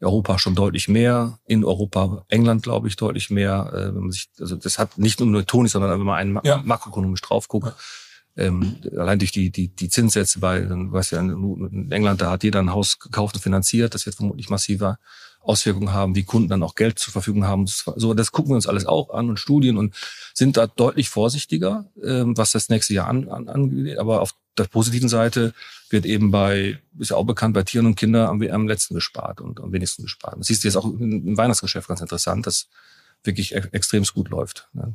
Europa schon deutlich mehr, in Europa, England glaube ich deutlich mehr. Äh, wenn man sich, also das hat nicht nur eine Toni, sondern wenn man einen Ja. makroökonomisch drauf guckt, ähm, allein durch die, die, die Zinssätze bei, dann weißt du ja, in England, da hat jeder ein Haus gekauft und finanziert, das wird vermutlich massiver Auswirkungen haben, wie Kunden dann auch Geld zur Verfügung haben. So, das gucken wir uns alles auch an und Studien und sind da deutlich vorsichtiger, ähm, was das nächste Jahr an, an, angeht. Aber auf der positiven Seite wird eben bei, ist ja auch bekannt, bei Tieren und Kindern am, am letzten gespart und am wenigsten gespart. Das siehst du jetzt auch im Weihnachtsgeschäft ganz interessant, dass wirklich e extrem gut läuft. Ne?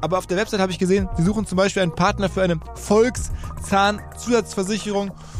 aber auf der Website habe ich gesehen, sie suchen zum Beispiel einen Partner für eine Volkszahnzusatzversicherung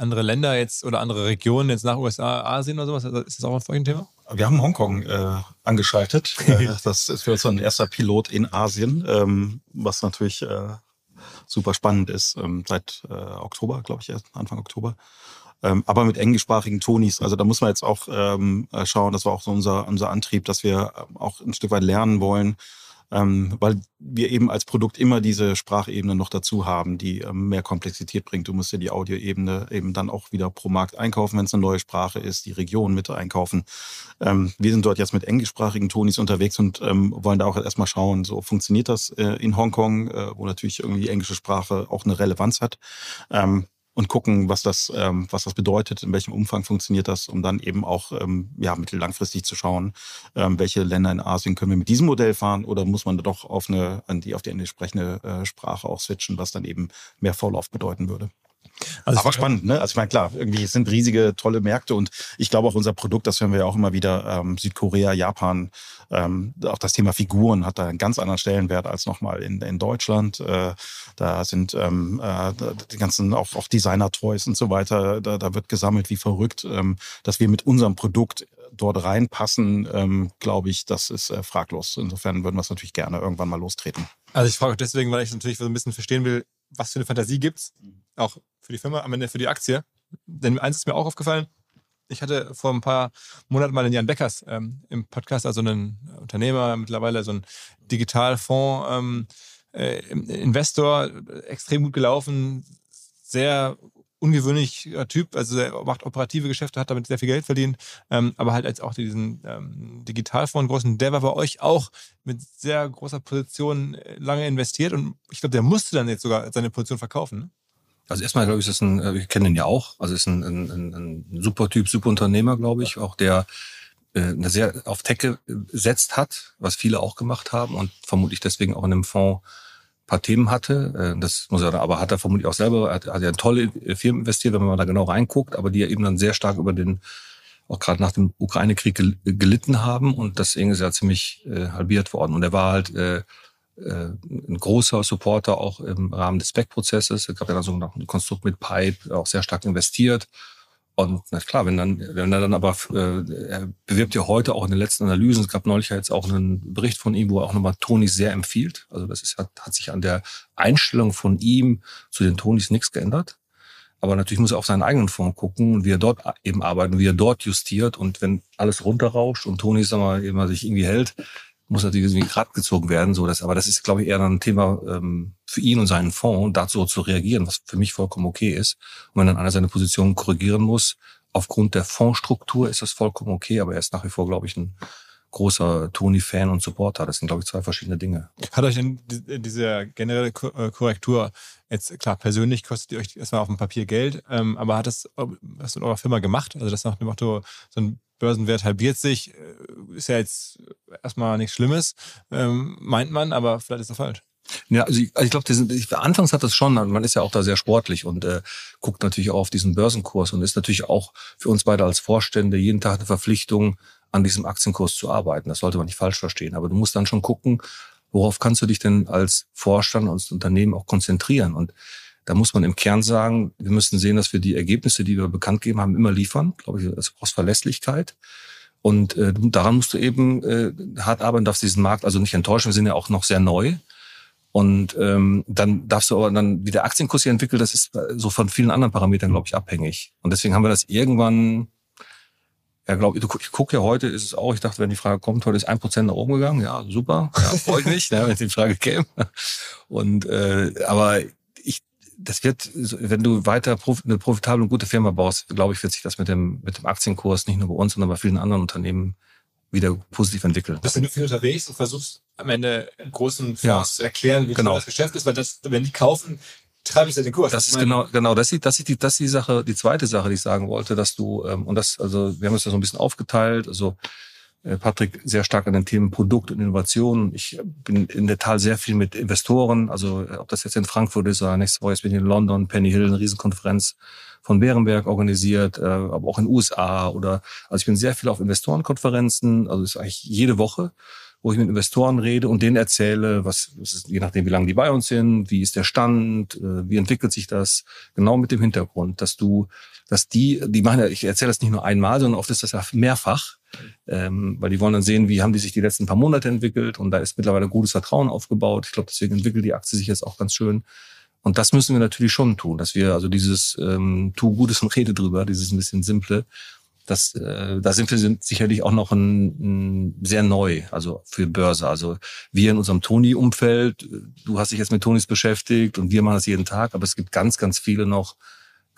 andere Länder jetzt oder andere Regionen jetzt nach USA, Asien oder sowas, ist das auch ein Thema? Wir haben Hongkong äh, angeschaltet. Äh, das ist für uns ein erster Pilot in Asien, ähm, was natürlich äh, super spannend ist. Ähm, seit äh, Oktober, glaube ich, erst Anfang Oktober. Ähm, aber mit englischsprachigen Tonis. Also da muss man jetzt auch ähm, äh, schauen, das war auch so unser, unser Antrieb, dass wir ähm, auch ein Stück weit lernen wollen, ähm, weil wir eben als Produkt immer diese Sprachebene noch dazu haben, die ähm, mehr Komplexität bringt. Du musst ja die Audioebene eben dann auch wieder pro Markt einkaufen, wenn es eine neue Sprache ist, die Region mit einkaufen. Ähm, wir sind dort jetzt mit englischsprachigen Tonis unterwegs und ähm, wollen da auch erstmal schauen, so funktioniert das äh, in Hongkong, äh, wo natürlich irgendwie die englische Sprache auch eine Relevanz hat. Und gucken, was das, ähm, was das bedeutet, in welchem Umfang funktioniert das, um dann eben auch ähm, ja, mittellangfristig zu schauen, ähm, welche Länder in Asien können wir mit diesem Modell fahren oder muss man doch auf eine, an die, auf die entsprechende äh, Sprache auch switchen, was dann eben mehr Vorlauf bedeuten würde. Also Aber spannend, ne? Also ich meine, klar, irgendwie es sind riesige, tolle Märkte und ich glaube auch unser Produkt, das hören wir ja auch immer wieder, ähm, Südkorea, Japan, ähm, auch das Thema Figuren hat da einen ganz anderen Stellenwert als nochmal in, in Deutschland. Äh, da sind ähm, äh, die ganzen auch, auch Designer-Toys und so weiter, da, da wird gesammelt wie verrückt. Ähm, dass wir mit unserem Produkt dort reinpassen, ähm, glaube ich, das ist äh, fraglos. Insofern würden wir es natürlich gerne irgendwann mal lostreten. Also ich frage deswegen, weil ich natürlich so ein bisschen verstehen will, was für eine Fantasie gibt's, auch für die Firma, am Ende für die Aktie. Denn eins ist mir auch aufgefallen, ich hatte vor ein paar Monaten mal den Jan Beckers ähm, im Podcast, also einen Unternehmer, mittlerweile so ein Digitalfonds, ähm, äh, Investor, extrem gut gelaufen, sehr ungewöhnlicher Typ, also er macht operative Geschäfte, hat damit sehr viel Geld verdient, ähm, aber halt als auch diesen ähm, Digitalfonds großen, der war bei euch auch mit sehr großer Position äh, lange investiert und ich glaube, der musste dann jetzt sogar seine Position verkaufen. Ne? Also erstmal, glaube ich, ist das ein, äh, wir kennen ihn ja auch, also ist ein, ein, ein, ein super Typ, super Unternehmer, glaube ich, auch der äh, eine sehr auf Tech gesetzt hat, was viele auch gemacht haben und vermutlich deswegen auch in einem Fonds paar Themen hatte. Äh, das muss er, aber hat er vermutlich auch selber, hat, hat ja in tolle Firmen investiert, wenn man da genau reinguckt, aber die ja eben dann sehr stark über den, auch gerade nach dem Ukraine-Krieg gelitten haben und deswegen ist er ziemlich äh, halbiert worden. Und er war halt äh, äh, ein großer Supporter auch im Rahmen des Spec-Prozesses. Es gab ja dann so ein Konstrukt mit Pipe, auch sehr stark investiert. Und na klar, wenn dann, wenn er dann aber, äh, er bewirbt ja heute auch in den letzten Analysen, es gab neulich ja jetzt auch einen Bericht von ihm, wo er auch nochmal Tonis sehr empfiehlt. Also das ist, hat, hat sich an der Einstellung von ihm zu den Tonis nichts geändert. Aber natürlich muss er auf seinen eigenen Fonds gucken, wie er dort eben arbeitet, wie er dort justiert. Und wenn alles runterrauscht und Toni, sag mal, immer sich irgendwie hält, muss natürlich irgendwie grad gezogen werden. So, dass, aber das ist, glaube ich, eher ein Thema ähm, für ihn und seinen Fonds, dazu zu reagieren, was für mich vollkommen okay ist. Und wenn dann einer seine Position korrigieren muss, aufgrund der Fondsstruktur ist das vollkommen okay, aber er ist nach wie vor, glaube ich, ein großer Tony-Fan und Supporter. Das sind, glaube ich, zwei verschiedene Dinge. Hat euch denn diese generelle äh, Korrektur jetzt, klar, persönlich kostet ihr euch erstmal auf dem Papier Geld, ähm, aber hat das was in eurer Firma gemacht? Also das nach dem Motto, so ein Börsenwert halbiert sich, äh, ist ja jetzt erstmal nichts Schlimmes, ähm, meint man, aber vielleicht ist das falsch. Ja, also ich, also ich glaube, anfangs hat das schon, man ist ja auch da sehr sportlich und äh, guckt natürlich auch auf diesen Börsenkurs und ist natürlich auch für uns beide als Vorstände jeden Tag eine Verpflichtung, an diesem Aktienkurs zu arbeiten. Das sollte man nicht falsch verstehen. Aber du musst dann schon gucken, worauf kannst du dich denn als Vorstand, als Unternehmen auch konzentrieren? Und da muss man im Kern sagen, wir müssen sehen, dass wir die Ergebnisse, die wir bekannt gegeben haben, immer liefern. Glaube ich, das braucht Verlässlichkeit. Und äh, daran musst du eben äh, hart arbeiten, darfst diesen Markt also nicht enttäuschen. Wir sind ja auch noch sehr neu. Und ähm, dann darfst du aber dann, wie der Aktienkurs sich entwickelt, das ist so von vielen anderen Parametern, glaube ich, abhängig. Und deswegen haben wir das irgendwann, ja, glaube ich, ich gucke ja heute, ist es auch, ich dachte, wenn die Frage kommt, heute ist ein Prozent nach oben gegangen, ja, super, ja, freue ich mich, ja, wenn die Frage käme. Und äh, aber das wird, wenn du weiter eine profitable und gute Firma baust, glaube ich, wird sich das mit dem, mit dem Aktienkurs nicht nur bei uns, sondern bei vielen anderen Unternehmen wieder positiv entwickeln. Bist du viel unterwegs und versuchst am Ende großen Fonds ja, zu erklären, wie genau. das Geschäft ist, weil das, wenn die kaufen, treiben sie ja den Kurs. Das ist genau, genau, das ist, das ist die, das ist die Sache, die zweite Sache, die ich sagen wollte, dass du, ähm, und das, also, wir haben uns da so ein bisschen aufgeteilt, also, Patrick sehr stark an den Themen Produkt und Innovation. Ich bin in der Tat sehr viel mit Investoren, also äh, ob das jetzt in Frankfurt ist oder nächstes Woche, jetzt bin ich in London, Penny Hill, eine Riesenkonferenz von Bärenberg organisiert, äh, aber auch in den USA oder, also ich bin sehr viel auf Investorenkonferenzen, also ist eigentlich jede Woche, wo ich mit Investoren rede und denen erzähle, was, was ist, je nachdem, wie lange die bei uns sind, wie ist der Stand, wie entwickelt sich das, genau mit dem Hintergrund, dass du, dass die, die machen ja, ich erzähle das nicht nur einmal, sondern oft ist das ja mehrfach, ähm, weil die wollen dann sehen, wie haben die sich die letzten paar Monate entwickelt und da ist mittlerweile gutes Vertrauen aufgebaut. Ich glaube, deswegen entwickelt die Aktie sich jetzt auch ganz schön. Und das müssen wir natürlich schon tun, dass wir also dieses ähm, tu Gutes und rede drüber, dieses ein bisschen simple, das, äh, da sind wir sicherlich auch noch ein, ein sehr neu, also für Börse. Also wir in unserem Toni-Umfeld, du hast dich jetzt mit Tonis beschäftigt und wir machen das jeden Tag, aber es gibt ganz, ganz viele noch,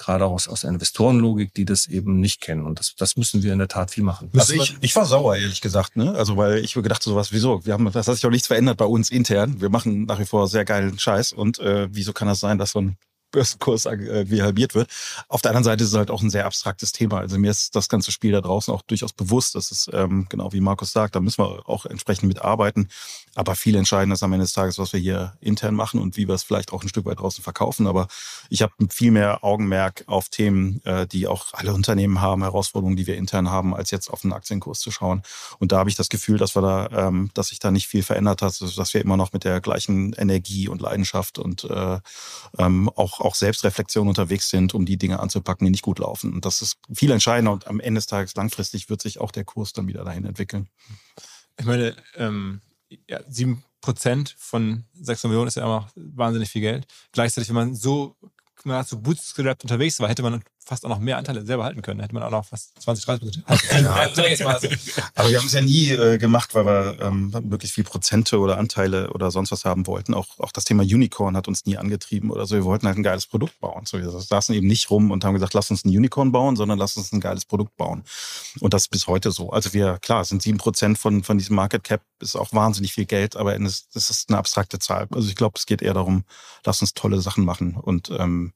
gerade aus, aus der Investorenlogik, die das eben nicht kennen. Und das, das müssen wir in der Tat viel machen. Also ich, ich war sauer, ehrlich gesagt. Ne? Also weil ich mir gedacht, sowas, wieso? Wir haben, das hat sich auch nichts verändert bei uns intern. Wir machen nach wie vor sehr geilen Scheiß. Und äh, wieso kann das sein, dass so ein Börsenkurs äh, wie halbiert wird. Auf der anderen Seite ist es halt auch ein sehr abstraktes Thema. Also mir ist das ganze Spiel da draußen auch durchaus bewusst. Das ist, ähm, genau wie Markus sagt, da müssen wir auch entsprechend mitarbeiten. Aber viel entscheidender ist am Ende des Tages, was wir hier intern machen und wie wir es vielleicht auch ein Stück weit draußen verkaufen. Aber ich habe viel mehr Augenmerk auf Themen, äh, die auch alle Unternehmen haben, Herausforderungen, die wir intern haben, als jetzt auf den Aktienkurs zu schauen. Und da habe ich das Gefühl, dass wir da, ähm, dass sich da nicht viel verändert hat, dass wir immer noch mit der gleichen Energie und Leidenschaft und äh, ähm, auch, auch Selbstreflexion unterwegs sind, um die Dinge anzupacken, die nicht gut laufen. Und das ist viel entscheidender und am Ende des Tages langfristig wird sich auch der Kurs dann wieder dahin entwickeln. Ich meine, ähm, ja, 7% von 6 Millionen ist ja immer wahnsinnig viel Geld. Gleichzeitig, wenn man so so bootstrapped unterwegs war, hätte man fast auch noch mehr Anteile selber halten können. Hätte man auch noch fast 20, 30 Prozent. Ja. Aber wir haben es ja nie äh, gemacht, weil wir ähm, möglichst viel Prozente oder Anteile oder sonst was haben wollten. Auch, auch das Thema Unicorn hat uns nie angetrieben oder so. Wir wollten halt ein geiles Produkt bauen. So, wir saßen eben nicht rum und haben gesagt, lass uns ein Unicorn bauen, sondern lass uns ein geiles Produkt bauen. Und das ist bis heute so. Also wir, klar, sind sieben Prozent von, von diesem Market Cap, ist auch wahnsinnig viel Geld, aber das ist eine abstrakte Zahl. Also ich glaube, es geht eher darum, lass uns tolle Sachen machen und ähm,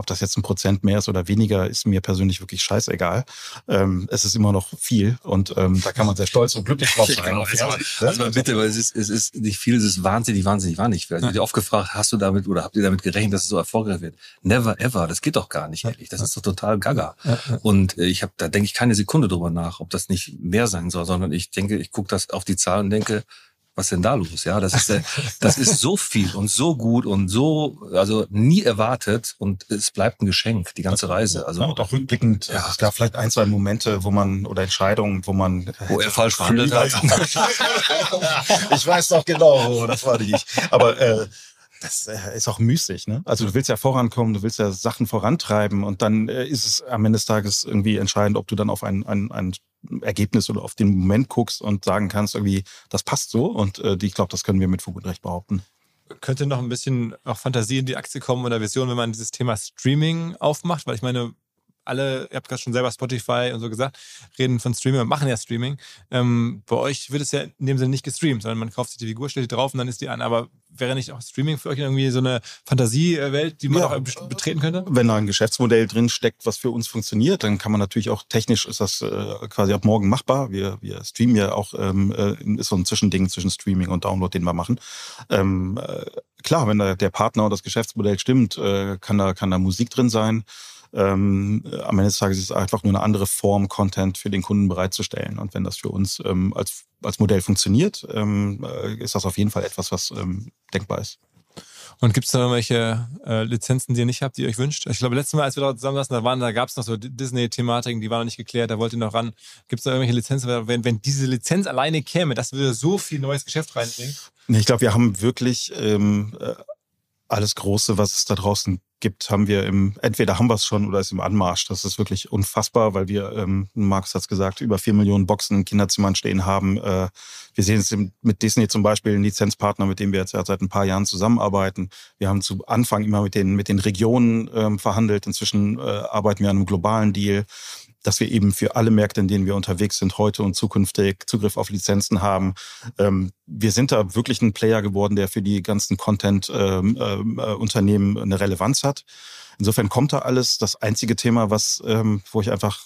ob das jetzt ein Prozent mehr ist oder weniger, ist mir persönlich wirklich scheißegal. Ähm, es ist immer noch viel und ähm, da kann man sehr stolz und glücklich drauf sein. Genau, also, also bitte, weil es ist, es ist nicht viel, es ist wahnsinnig, wahnsinnig, wahnsinnig viel. Also ja. ich oft gefragt, hast du damit oder habt ihr damit gerechnet, dass es so erfolgreich wird? Never ever, das geht doch gar nicht, ehrlich. Das ist doch total gaga. Ja, ja. Und äh, ich habe, da denke ich keine Sekunde drüber nach, ob das nicht mehr sein soll, sondern ich denke, ich gucke das auf die Zahl und denke, was denn da los? Ja, das ist, das ist so viel und so gut und so, also nie erwartet und es bleibt ein Geschenk, die ganze Reise. Also und auch rückblickend, ja. es gab vielleicht ein, zwei Momente, wo man, oder Entscheidungen, wo man. Wo er falsch verhandelt hat. ich weiß doch genau, das war nicht. Aber äh, das äh, ist auch müßig, ne? Also du willst ja vorankommen, du willst ja Sachen vorantreiben und dann äh, ist es am Ende des Tages irgendwie entscheidend, ob du dann auf ein, ein, ein Ergebnis oder auf den Moment guckst und sagen kannst, irgendwie, das passt so. Und äh, ich glaube, das können wir mit Fug und Recht behaupten. Könnte noch ein bisschen auch Fantasie in die Aktie kommen oder Vision, wenn man dieses Thema Streaming aufmacht, weil ich meine, alle, ihr habt gerade schon selber Spotify und so gesagt, reden von Streaming und machen ja Streaming. Ähm, bei euch wird es ja in dem Sinne nicht gestreamt, sondern man kauft sich die Figur, stellt die drauf und dann ist die an. Aber wäre nicht auch Streaming für euch irgendwie so eine Fantasiewelt, die man ja, auch betreten könnte? Wenn da ein Geschäftsmodell drin steckt, was für uns funktioniert, dann kann man natürlich auch technisch ist das äh, quasi ab morgen machbar. Wir, wir streamen ja auch, ähm, äh, ist so ein Zwischending zwischen Streaming und Download, den wir machen. Ähm, äh, klar, wenn da der Partner und das Geschäftsmodell stimmt, äh, kann da kann da Musik drin sein ähm, am Ende des Tages ist es einfach nur eine andere Form, Content für den Kunden bereitzustellen. Und wenn das für uns ähm, als, als Modell funktioniert, ähm, äh, ist das auf jeden Fall etwas, was ähm, denkbar ist. Und gibt es da irgendwelche äh, Lizenzen, die ihr nicht habt, die ihr euch wünscht? Ich glaube, letztes Mal, als wir dort zusammensaßen, da, waren, da gab es noch so Disney-Thematiken, die waren noch nicht geklärt, da wollt ihr noch ran. Gibt es da irgendwelche Lizenzen, wenn, wenn diese Lizenz alleine käme, das würde so viel neues Geschäft reinbringen? Ich glaube, wir haben wirklich ähm, äh, alles Große, was es da draußen gibt, haben wir im, entweder haben wir es schon oder ist im Anmarsch. Das ist wirklich unfassbar, weil wir, ähm, Markus hat es gesagt, über vier Millionen Boxen in Kinderzimmern stehen haben. Äh, wir sehen es mit Disney zum Beispiel, ein Lizenzpartner, mit dem wir jetzt seit ein paar Jahren zusammenarbeiten. Wir haben zu Anfang immer mit den, mit den Regionen ähm, verhandelt. Inzwischen äh, arbeiten wir an einem globalen Deal dass wir eben für alle Märkte, in denen wir unterwegs sind, heute und zukünftig Zugriff auf Lizenzen haben. Ähm, wir sind da wirklich ein Player geworden, der für die ganzen Content-Unternehmen ähm, äh, eine Relevanz hat. Insofern kommt da alles. Das einzige Thema, was, ähm, wo ich einfach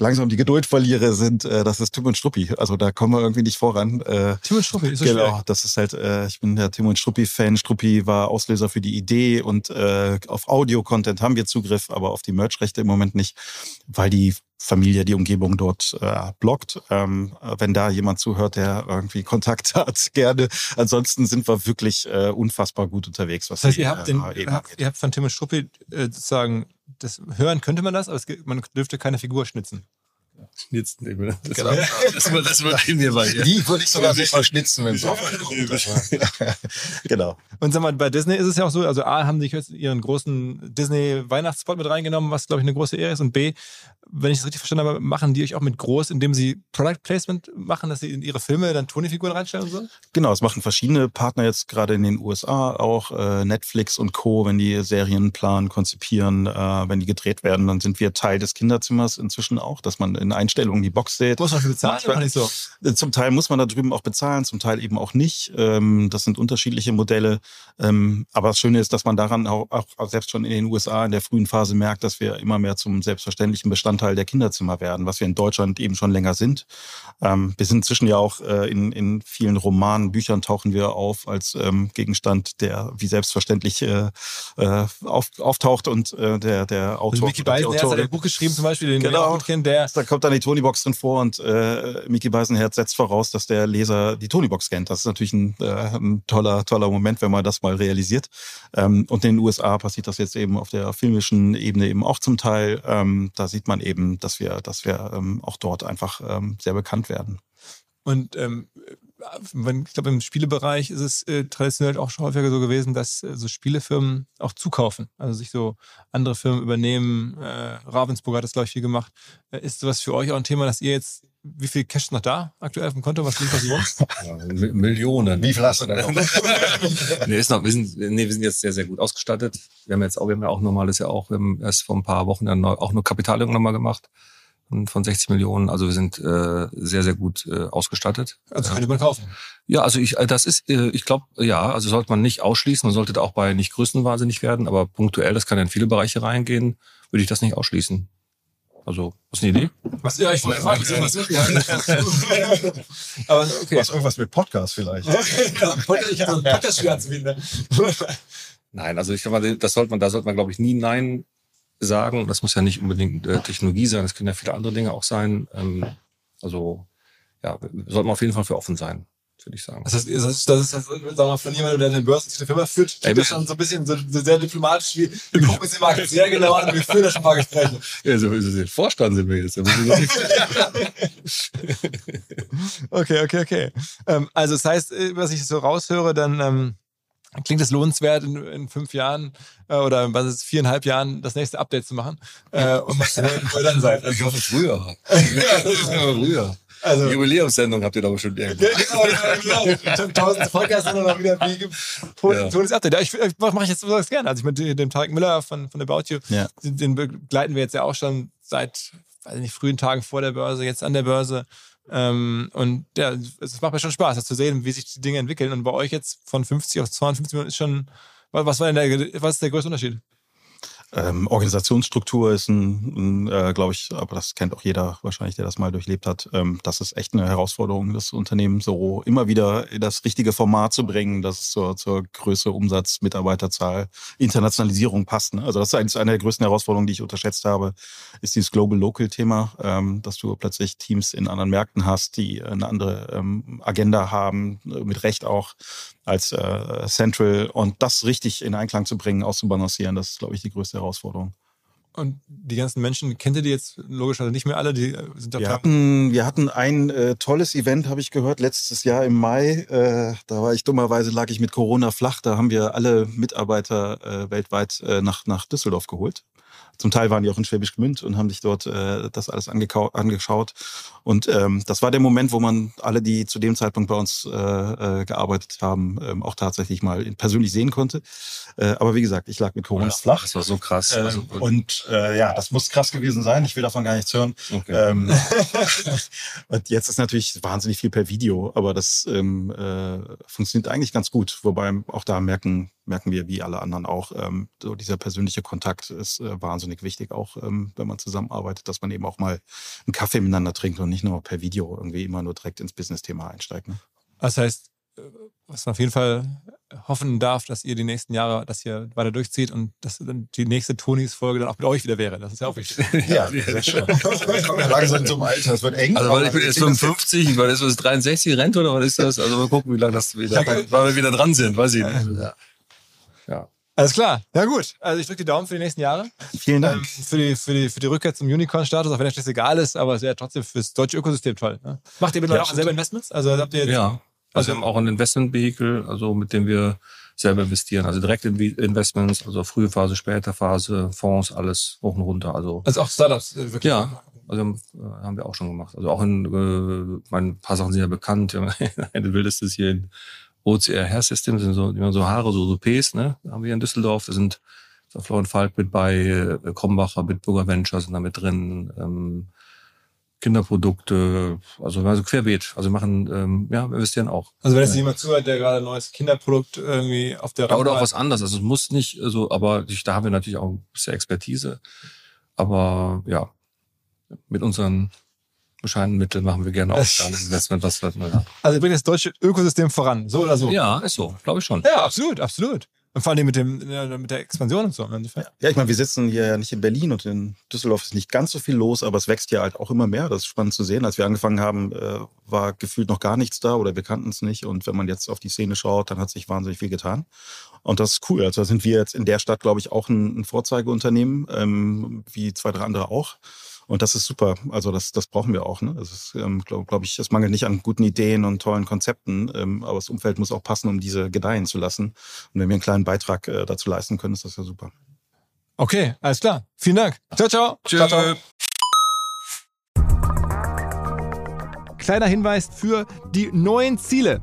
langsam die Geduld verliere, sind, äh, das ist Tim und Struppi. Also da kommen wir irgendwie nicht voran. Äh, Tim und Struppi, ist so Genau, schwierig. das ist halt, äh, ich bin der Tim und Struppi-Fan. Struppi war Auslöser für die Idee und äh, auf Audio-Content haben wir Zugriff, aber auf die Merch-Rechte im Moment nicht, weil die Familie die Umgebung dort äh, blockt. Ähm, wenn da jemand zuhört, der irgendwie Kontakt hat, gerne. Ansonsten sind wir wirklich äh, unfassbar gut unterwegs. Was das heißt, ihr habt, den, ihr habt, ihr habt von Tim und Struppi äh, sozusagen das hören könnte man das, aber es, man dürfte keine Figur schnitzen. Schnitzen, das, genau. das, das übernehmen wir bei dir. Die würde ich sogar nicht verschnitzen, wenn es auf Genau. Und sag mal, bei Disney ist es ja auch so, also A, haben die jetzt ihren großen Disney-Weihnachtsspot mit reingenommen, was, glaube ich, eine große Ehre ist. Und B, wenn ich es richtig verstanden habe, machen die euch auch mit groß, indem sie Product Placement machen, dass sie in ihre Filme dann Tony-Figuren reinstellen und so? Genau, es machen verschiedene Partner jetzt gerade in den USA, auch äh, Netflix und Co., wenn die Serien planen, konzipieren, äh, wenn die gedreht werden, dann sind wir Teil des Kinderzimmers inzwischen auch, dass man in Einstellungen die Box sieht. Muss man für bezahlen oder nicht so? Äh, Zum Teil muss man da drüben auch bezahlen, zum Teil eben auch nicht. Ähm, das sind unterschiedliche Modelle. Ähm, aber das Schöne ist, dass man daran auch, auch selbst schon in den USA in der frühen Phase merkt, dass wir immer mehr zum selbstverständlichen Bestandteil der Kinderzimmer werden, was wir in Deutschland eben schon länger sind. Ähm, wir sind inzwischen ja auch äh, in, in vielen Romanen, Büchern tauchen wir auf als Gegenstand, der wie selbstverständlich äh, äh, auf, auftaucht und äh, der, der Autor. Also Mickey die Beisenherz hat ein Buch geschrieben zum Beispiel, den wir Genau. auch gut kennen, der kommt dann die Tonybox drin vor und äh, Mickey Beisenherz setzt voraus, dass der Leser die Tonybox kennt. Das ist natürlich ein, äh, ein toller, toller Moment, wenn man das mal realisiert. Ähm, und in den USA passiert das jetzt eben auf der filmischen Ebene eben auch zum Teil. Ähm, da sieht man eben, dass wir, dass wir ähm, auch dort einfach ähm, sehr bekannt werden. Und ähm, ich glaube, im Spielebereich ist es äh, traditionell auch schon häufiger so gewesen, dass äh, so Spielefirmen auch zukaufen. Also sich so andere Firmen übernehmen. Äh, Ravensburg hat das, glaube ich, viel gemacht. Äh, ist sowas für euch auch ein Thema, dass ihr jetzt, wie viel Cash ist noch da aktuell auf dem Konto? Was liegt das so? Ja, Mi- Millionen. Wie viel hast du denn noch? nee, ist noch, wir, sind, nee, wir sind jetzt sehr, sehr gut ausgestattet. Wir haben jetzt auch, wir haben ja auch normales ja auch, wir haben erst vor ein paar Wochen dann neu, auch eine Kapitalerhöhung nochmal gemacht von von 60 Millionen. Also wir sind äh, sehr, sehr gut äh, ausgestattet. Also könnte man kaufen. Ja, also ich, äh, das ist, äh, ich glaube, ja, also sollte man nicht ausschließen. Man sollte da auch bei nicht größenwahnsinnig werden, aber punktuell, das kann in viele Bereiche reingehen, würde ich das nicht ausschließen. Also, was ist eine Idee? Was, ja, ich wollte fragen, was ist Aber okay. Was irgendwas mit Podcast vielleicht. ich habe so einen Podcast anzubieten. Nein, also ich sag mal, das sollte man, da sollte man, glaube ich, nie Nein sagen. Das muss ja nicht unbedingt äh, Technologie sein, das können ja viele andere Dinge auch sein. Ähm, also ja, sollte man auf jeden Fall für offen sein, würde ich sagen. Das ist, das ist, das ist, das sagen wir mal, von jemandem, der eine börsentierte Firma führt, klingt das schon so ein bisschen so, so sehr diplomatisch wie, wir gucken uns den Markt sehr genau an wir führen da schon ein paar Gespräche. Ja, so ist es. Vorstand sind wir jetzt. Okay, okay, okay. Ähm, also das heißt, äh, was ich so raushöre, dann ähm, klingt es lohnenswert, in, in fünf Jahren äh, oder was ist viereinhalb Jahren das nächste Update zu machen. Äh, und ihr dann seid. Ich hoffe früher. früher. Also, Jubiläumssendung habt ihr doch bestimmt irgendwo. genau, genau. Tausend Podcasts und dann wieder wie Ja. Tones Update. Ja, ich, ich mache ich jetzt besonders gerne. Also ich mit dem Tarek Müller von, von About You, Ja. den, den begleiten wir jetzt ja auch schon seit, weiß ich nicht, frühen Tagen vor der Börse, jetzt an der Börse. Ähm, und ja, es macht mir schon Spaß, das zu sehen, wie sich die Dinge entwickeln. Und bei euch jetzt von 50 auf 52 Minuten ist schon, was war denn der, was ist der größte Unterschied? Ähm, Organisationsstruktur ist ein, ein äh, glaube ich, aber das kennt auch jeder wahrscheinlich, der das mal durchlebt hat. Ähm, das ist echt eine Herausforderung, das Unternehmen so immer wieder in das richtige Format zu bringen, dass es zur, zur Größe, Umsatz, Mitarbeiterzahl, Internationalisierung passt. Ne? Also das ist eigentlich eine der größten Herausforderungen, die ich unterschätzt habe, ist dieses Global-Local-Thema, ähm, dass du plötzlich Teams in anderen Märkten hast, die eine andere ähm, Agenda haben, äh, mit Recht auch als äh, Central und das richtig in Einklang zu bringen, auszubalancieren, das ist, glaube ich, die größte Herausforderung. Und die ganzen Menschen, kennt ihr die jetzt logischerweise nicht mehr alle? Die äh, sind Wir hatten, wir hatten ein äh, tolles Event, habe ich gehört, letztes Jahr im Mai. Äh, da war ich dummerweise, lag ich mit Corona flach. Da haben wir alle Mitarbeiter äh, weltweit äh, nach, nach Düsseldorf geholt. Zum Teil waren die auch in Schwäbisch Gmünd und haben sich dort äh, das alles angeschaut. Und ähm, das war der Moment, wo man alle, die zu dem Zeitpunkt bei uns äh, äh, gearbeitet haben, ähm, auch tatsächlich mal persönlich sehen konnte. Äh, aber wie gesagt, ich lag mit Corona ist flach. Das war so krass. Ähm, Also, und äh, ja, das muss krass gewesen sein. Ich will davon gar nichts hören. okay. Ähm, Und jetzt ist natürlich wahnsinnig viel per Video, aber das ähm, äh, funktioniert eigentlich ganz gut. Wobei auch da merken, merken wir, wie alle anderen auch, ähm, so dieser persönliche Kontakt ist äh, wahnsinnig wichtig, auch ähm, wenn man zusammenarbeitet, dass man eben auch mal einen Kaffee miteinander trinkt und nicht nur per Video irgendwie immer nur direkt ins Business-Thema einsteigt. Ne? Das heißt, äh, was man auf jeden Fall hoffen darf, dass ihr die nächsten Jahre das hier weiter durchzieht und dass dann die nächste Tonis-Folge dann auch mit euch wieder wäre. Das ist ja auch wichtig. ja, sehr schön. Wir kommen ja langsam zum Alter. Es wird eng. Also, weil ich bin aber jetzt wir kriegen das 55, ich war jetzt was 63 Rente oder was ist das? Also mal gucken, wie lange das wieder, weil wir wieder dran sind, weiß ich nicht. Ja. Ja. Alles klar. Ja gut. Also ich drücke die Daumen für die nächsten Jahre. Vielen Dank. Ähm, für, die, für, die, für die Rückkehr zum Unicorn-Status, auch wenn das egal ist, aber es wäre trotzdem fürs deutsche Ökosystem toll. Ne? Macht ihr mittlerweile auch selber Investments? Also habt ihr jetzt Ja. Also wir haben auch ein Investment-Vehicle, also mit dem wir selber investieren. Also Direktinvestments, also frühe Phase, späte Phase, Fonds, alles hoch und runter. Also, Also auch Startups, äh, wirklich. ja, also äh, haben wir auch schon gemacht. Also auch in, äh, mein, ein paar Sachen sind ja bekannt. Eine wildeste ist hier in OCR Hair Systems, sind so, immer so Haare, so, so Ps, ne? Da haben wir hier in Düsseldorf. Da sind so Florian Falk mit bei, äh, Krombacher, Bitburger Ventures sind da mit drin, ähm, Kinderprodukte, also, also querbeet. Also wir machen, ähm, ja, wir investieren auch. Also wenn jetzt jemand zuhört, der gerade ein neues Kinderprodukt irgendwie auf der Ja, oder auch was anderes. Also es muss nicht so, aber da haben wir natürlich auch ein bisschen Expertise. Aber ja, mit unseren bescheidenen Mitteln machen wir gerne auch ein Investment, was wir ja. Also bringt das deutsche Ökosystem voran, so oder so. ja, ist so, glaube ich schon. Ja, absolut, absolut. Und vor allem mit, dem, mit der Expansion und so. Ja, ich meine, wir sitzen hier ja nicht in Berlin und in Düsseldorf ist nicht ganz so viel los, aber es wächst ja halt auch immer mehr. Das ist spannend zu sehen. Als wir angefangen haben, äh, war gefühlt noch gar nichts da oder wir kannten es nicht. Und wenn man jetzt auf die Szene schaut, dann hat sich wahnsinnig viel getan. Und das ist cool. Also da sind wir jetzt in der Stadt, glaube ich, auch ein, ein Vorzeigeunternehmen, ähm, wie zwei, drei andere auch. Und das ist super. Also das, das brauchen wir auch. Ne? Das ist, ähm, glaube glaub ich, es mangelt nicht an guten Ideen und tollen Konzepten, ähm, aber das Umfeld muss auch passen, um diese gedeihen zu lassen. Und wenn wir einen kleinen Beitrag äh, dazu leisten können, ist das ja super. Okay, alles klar. Vielen Dank. Ciao, ciao. Ciao, ciao. Kleiner Hinweis für die neuen Ziele.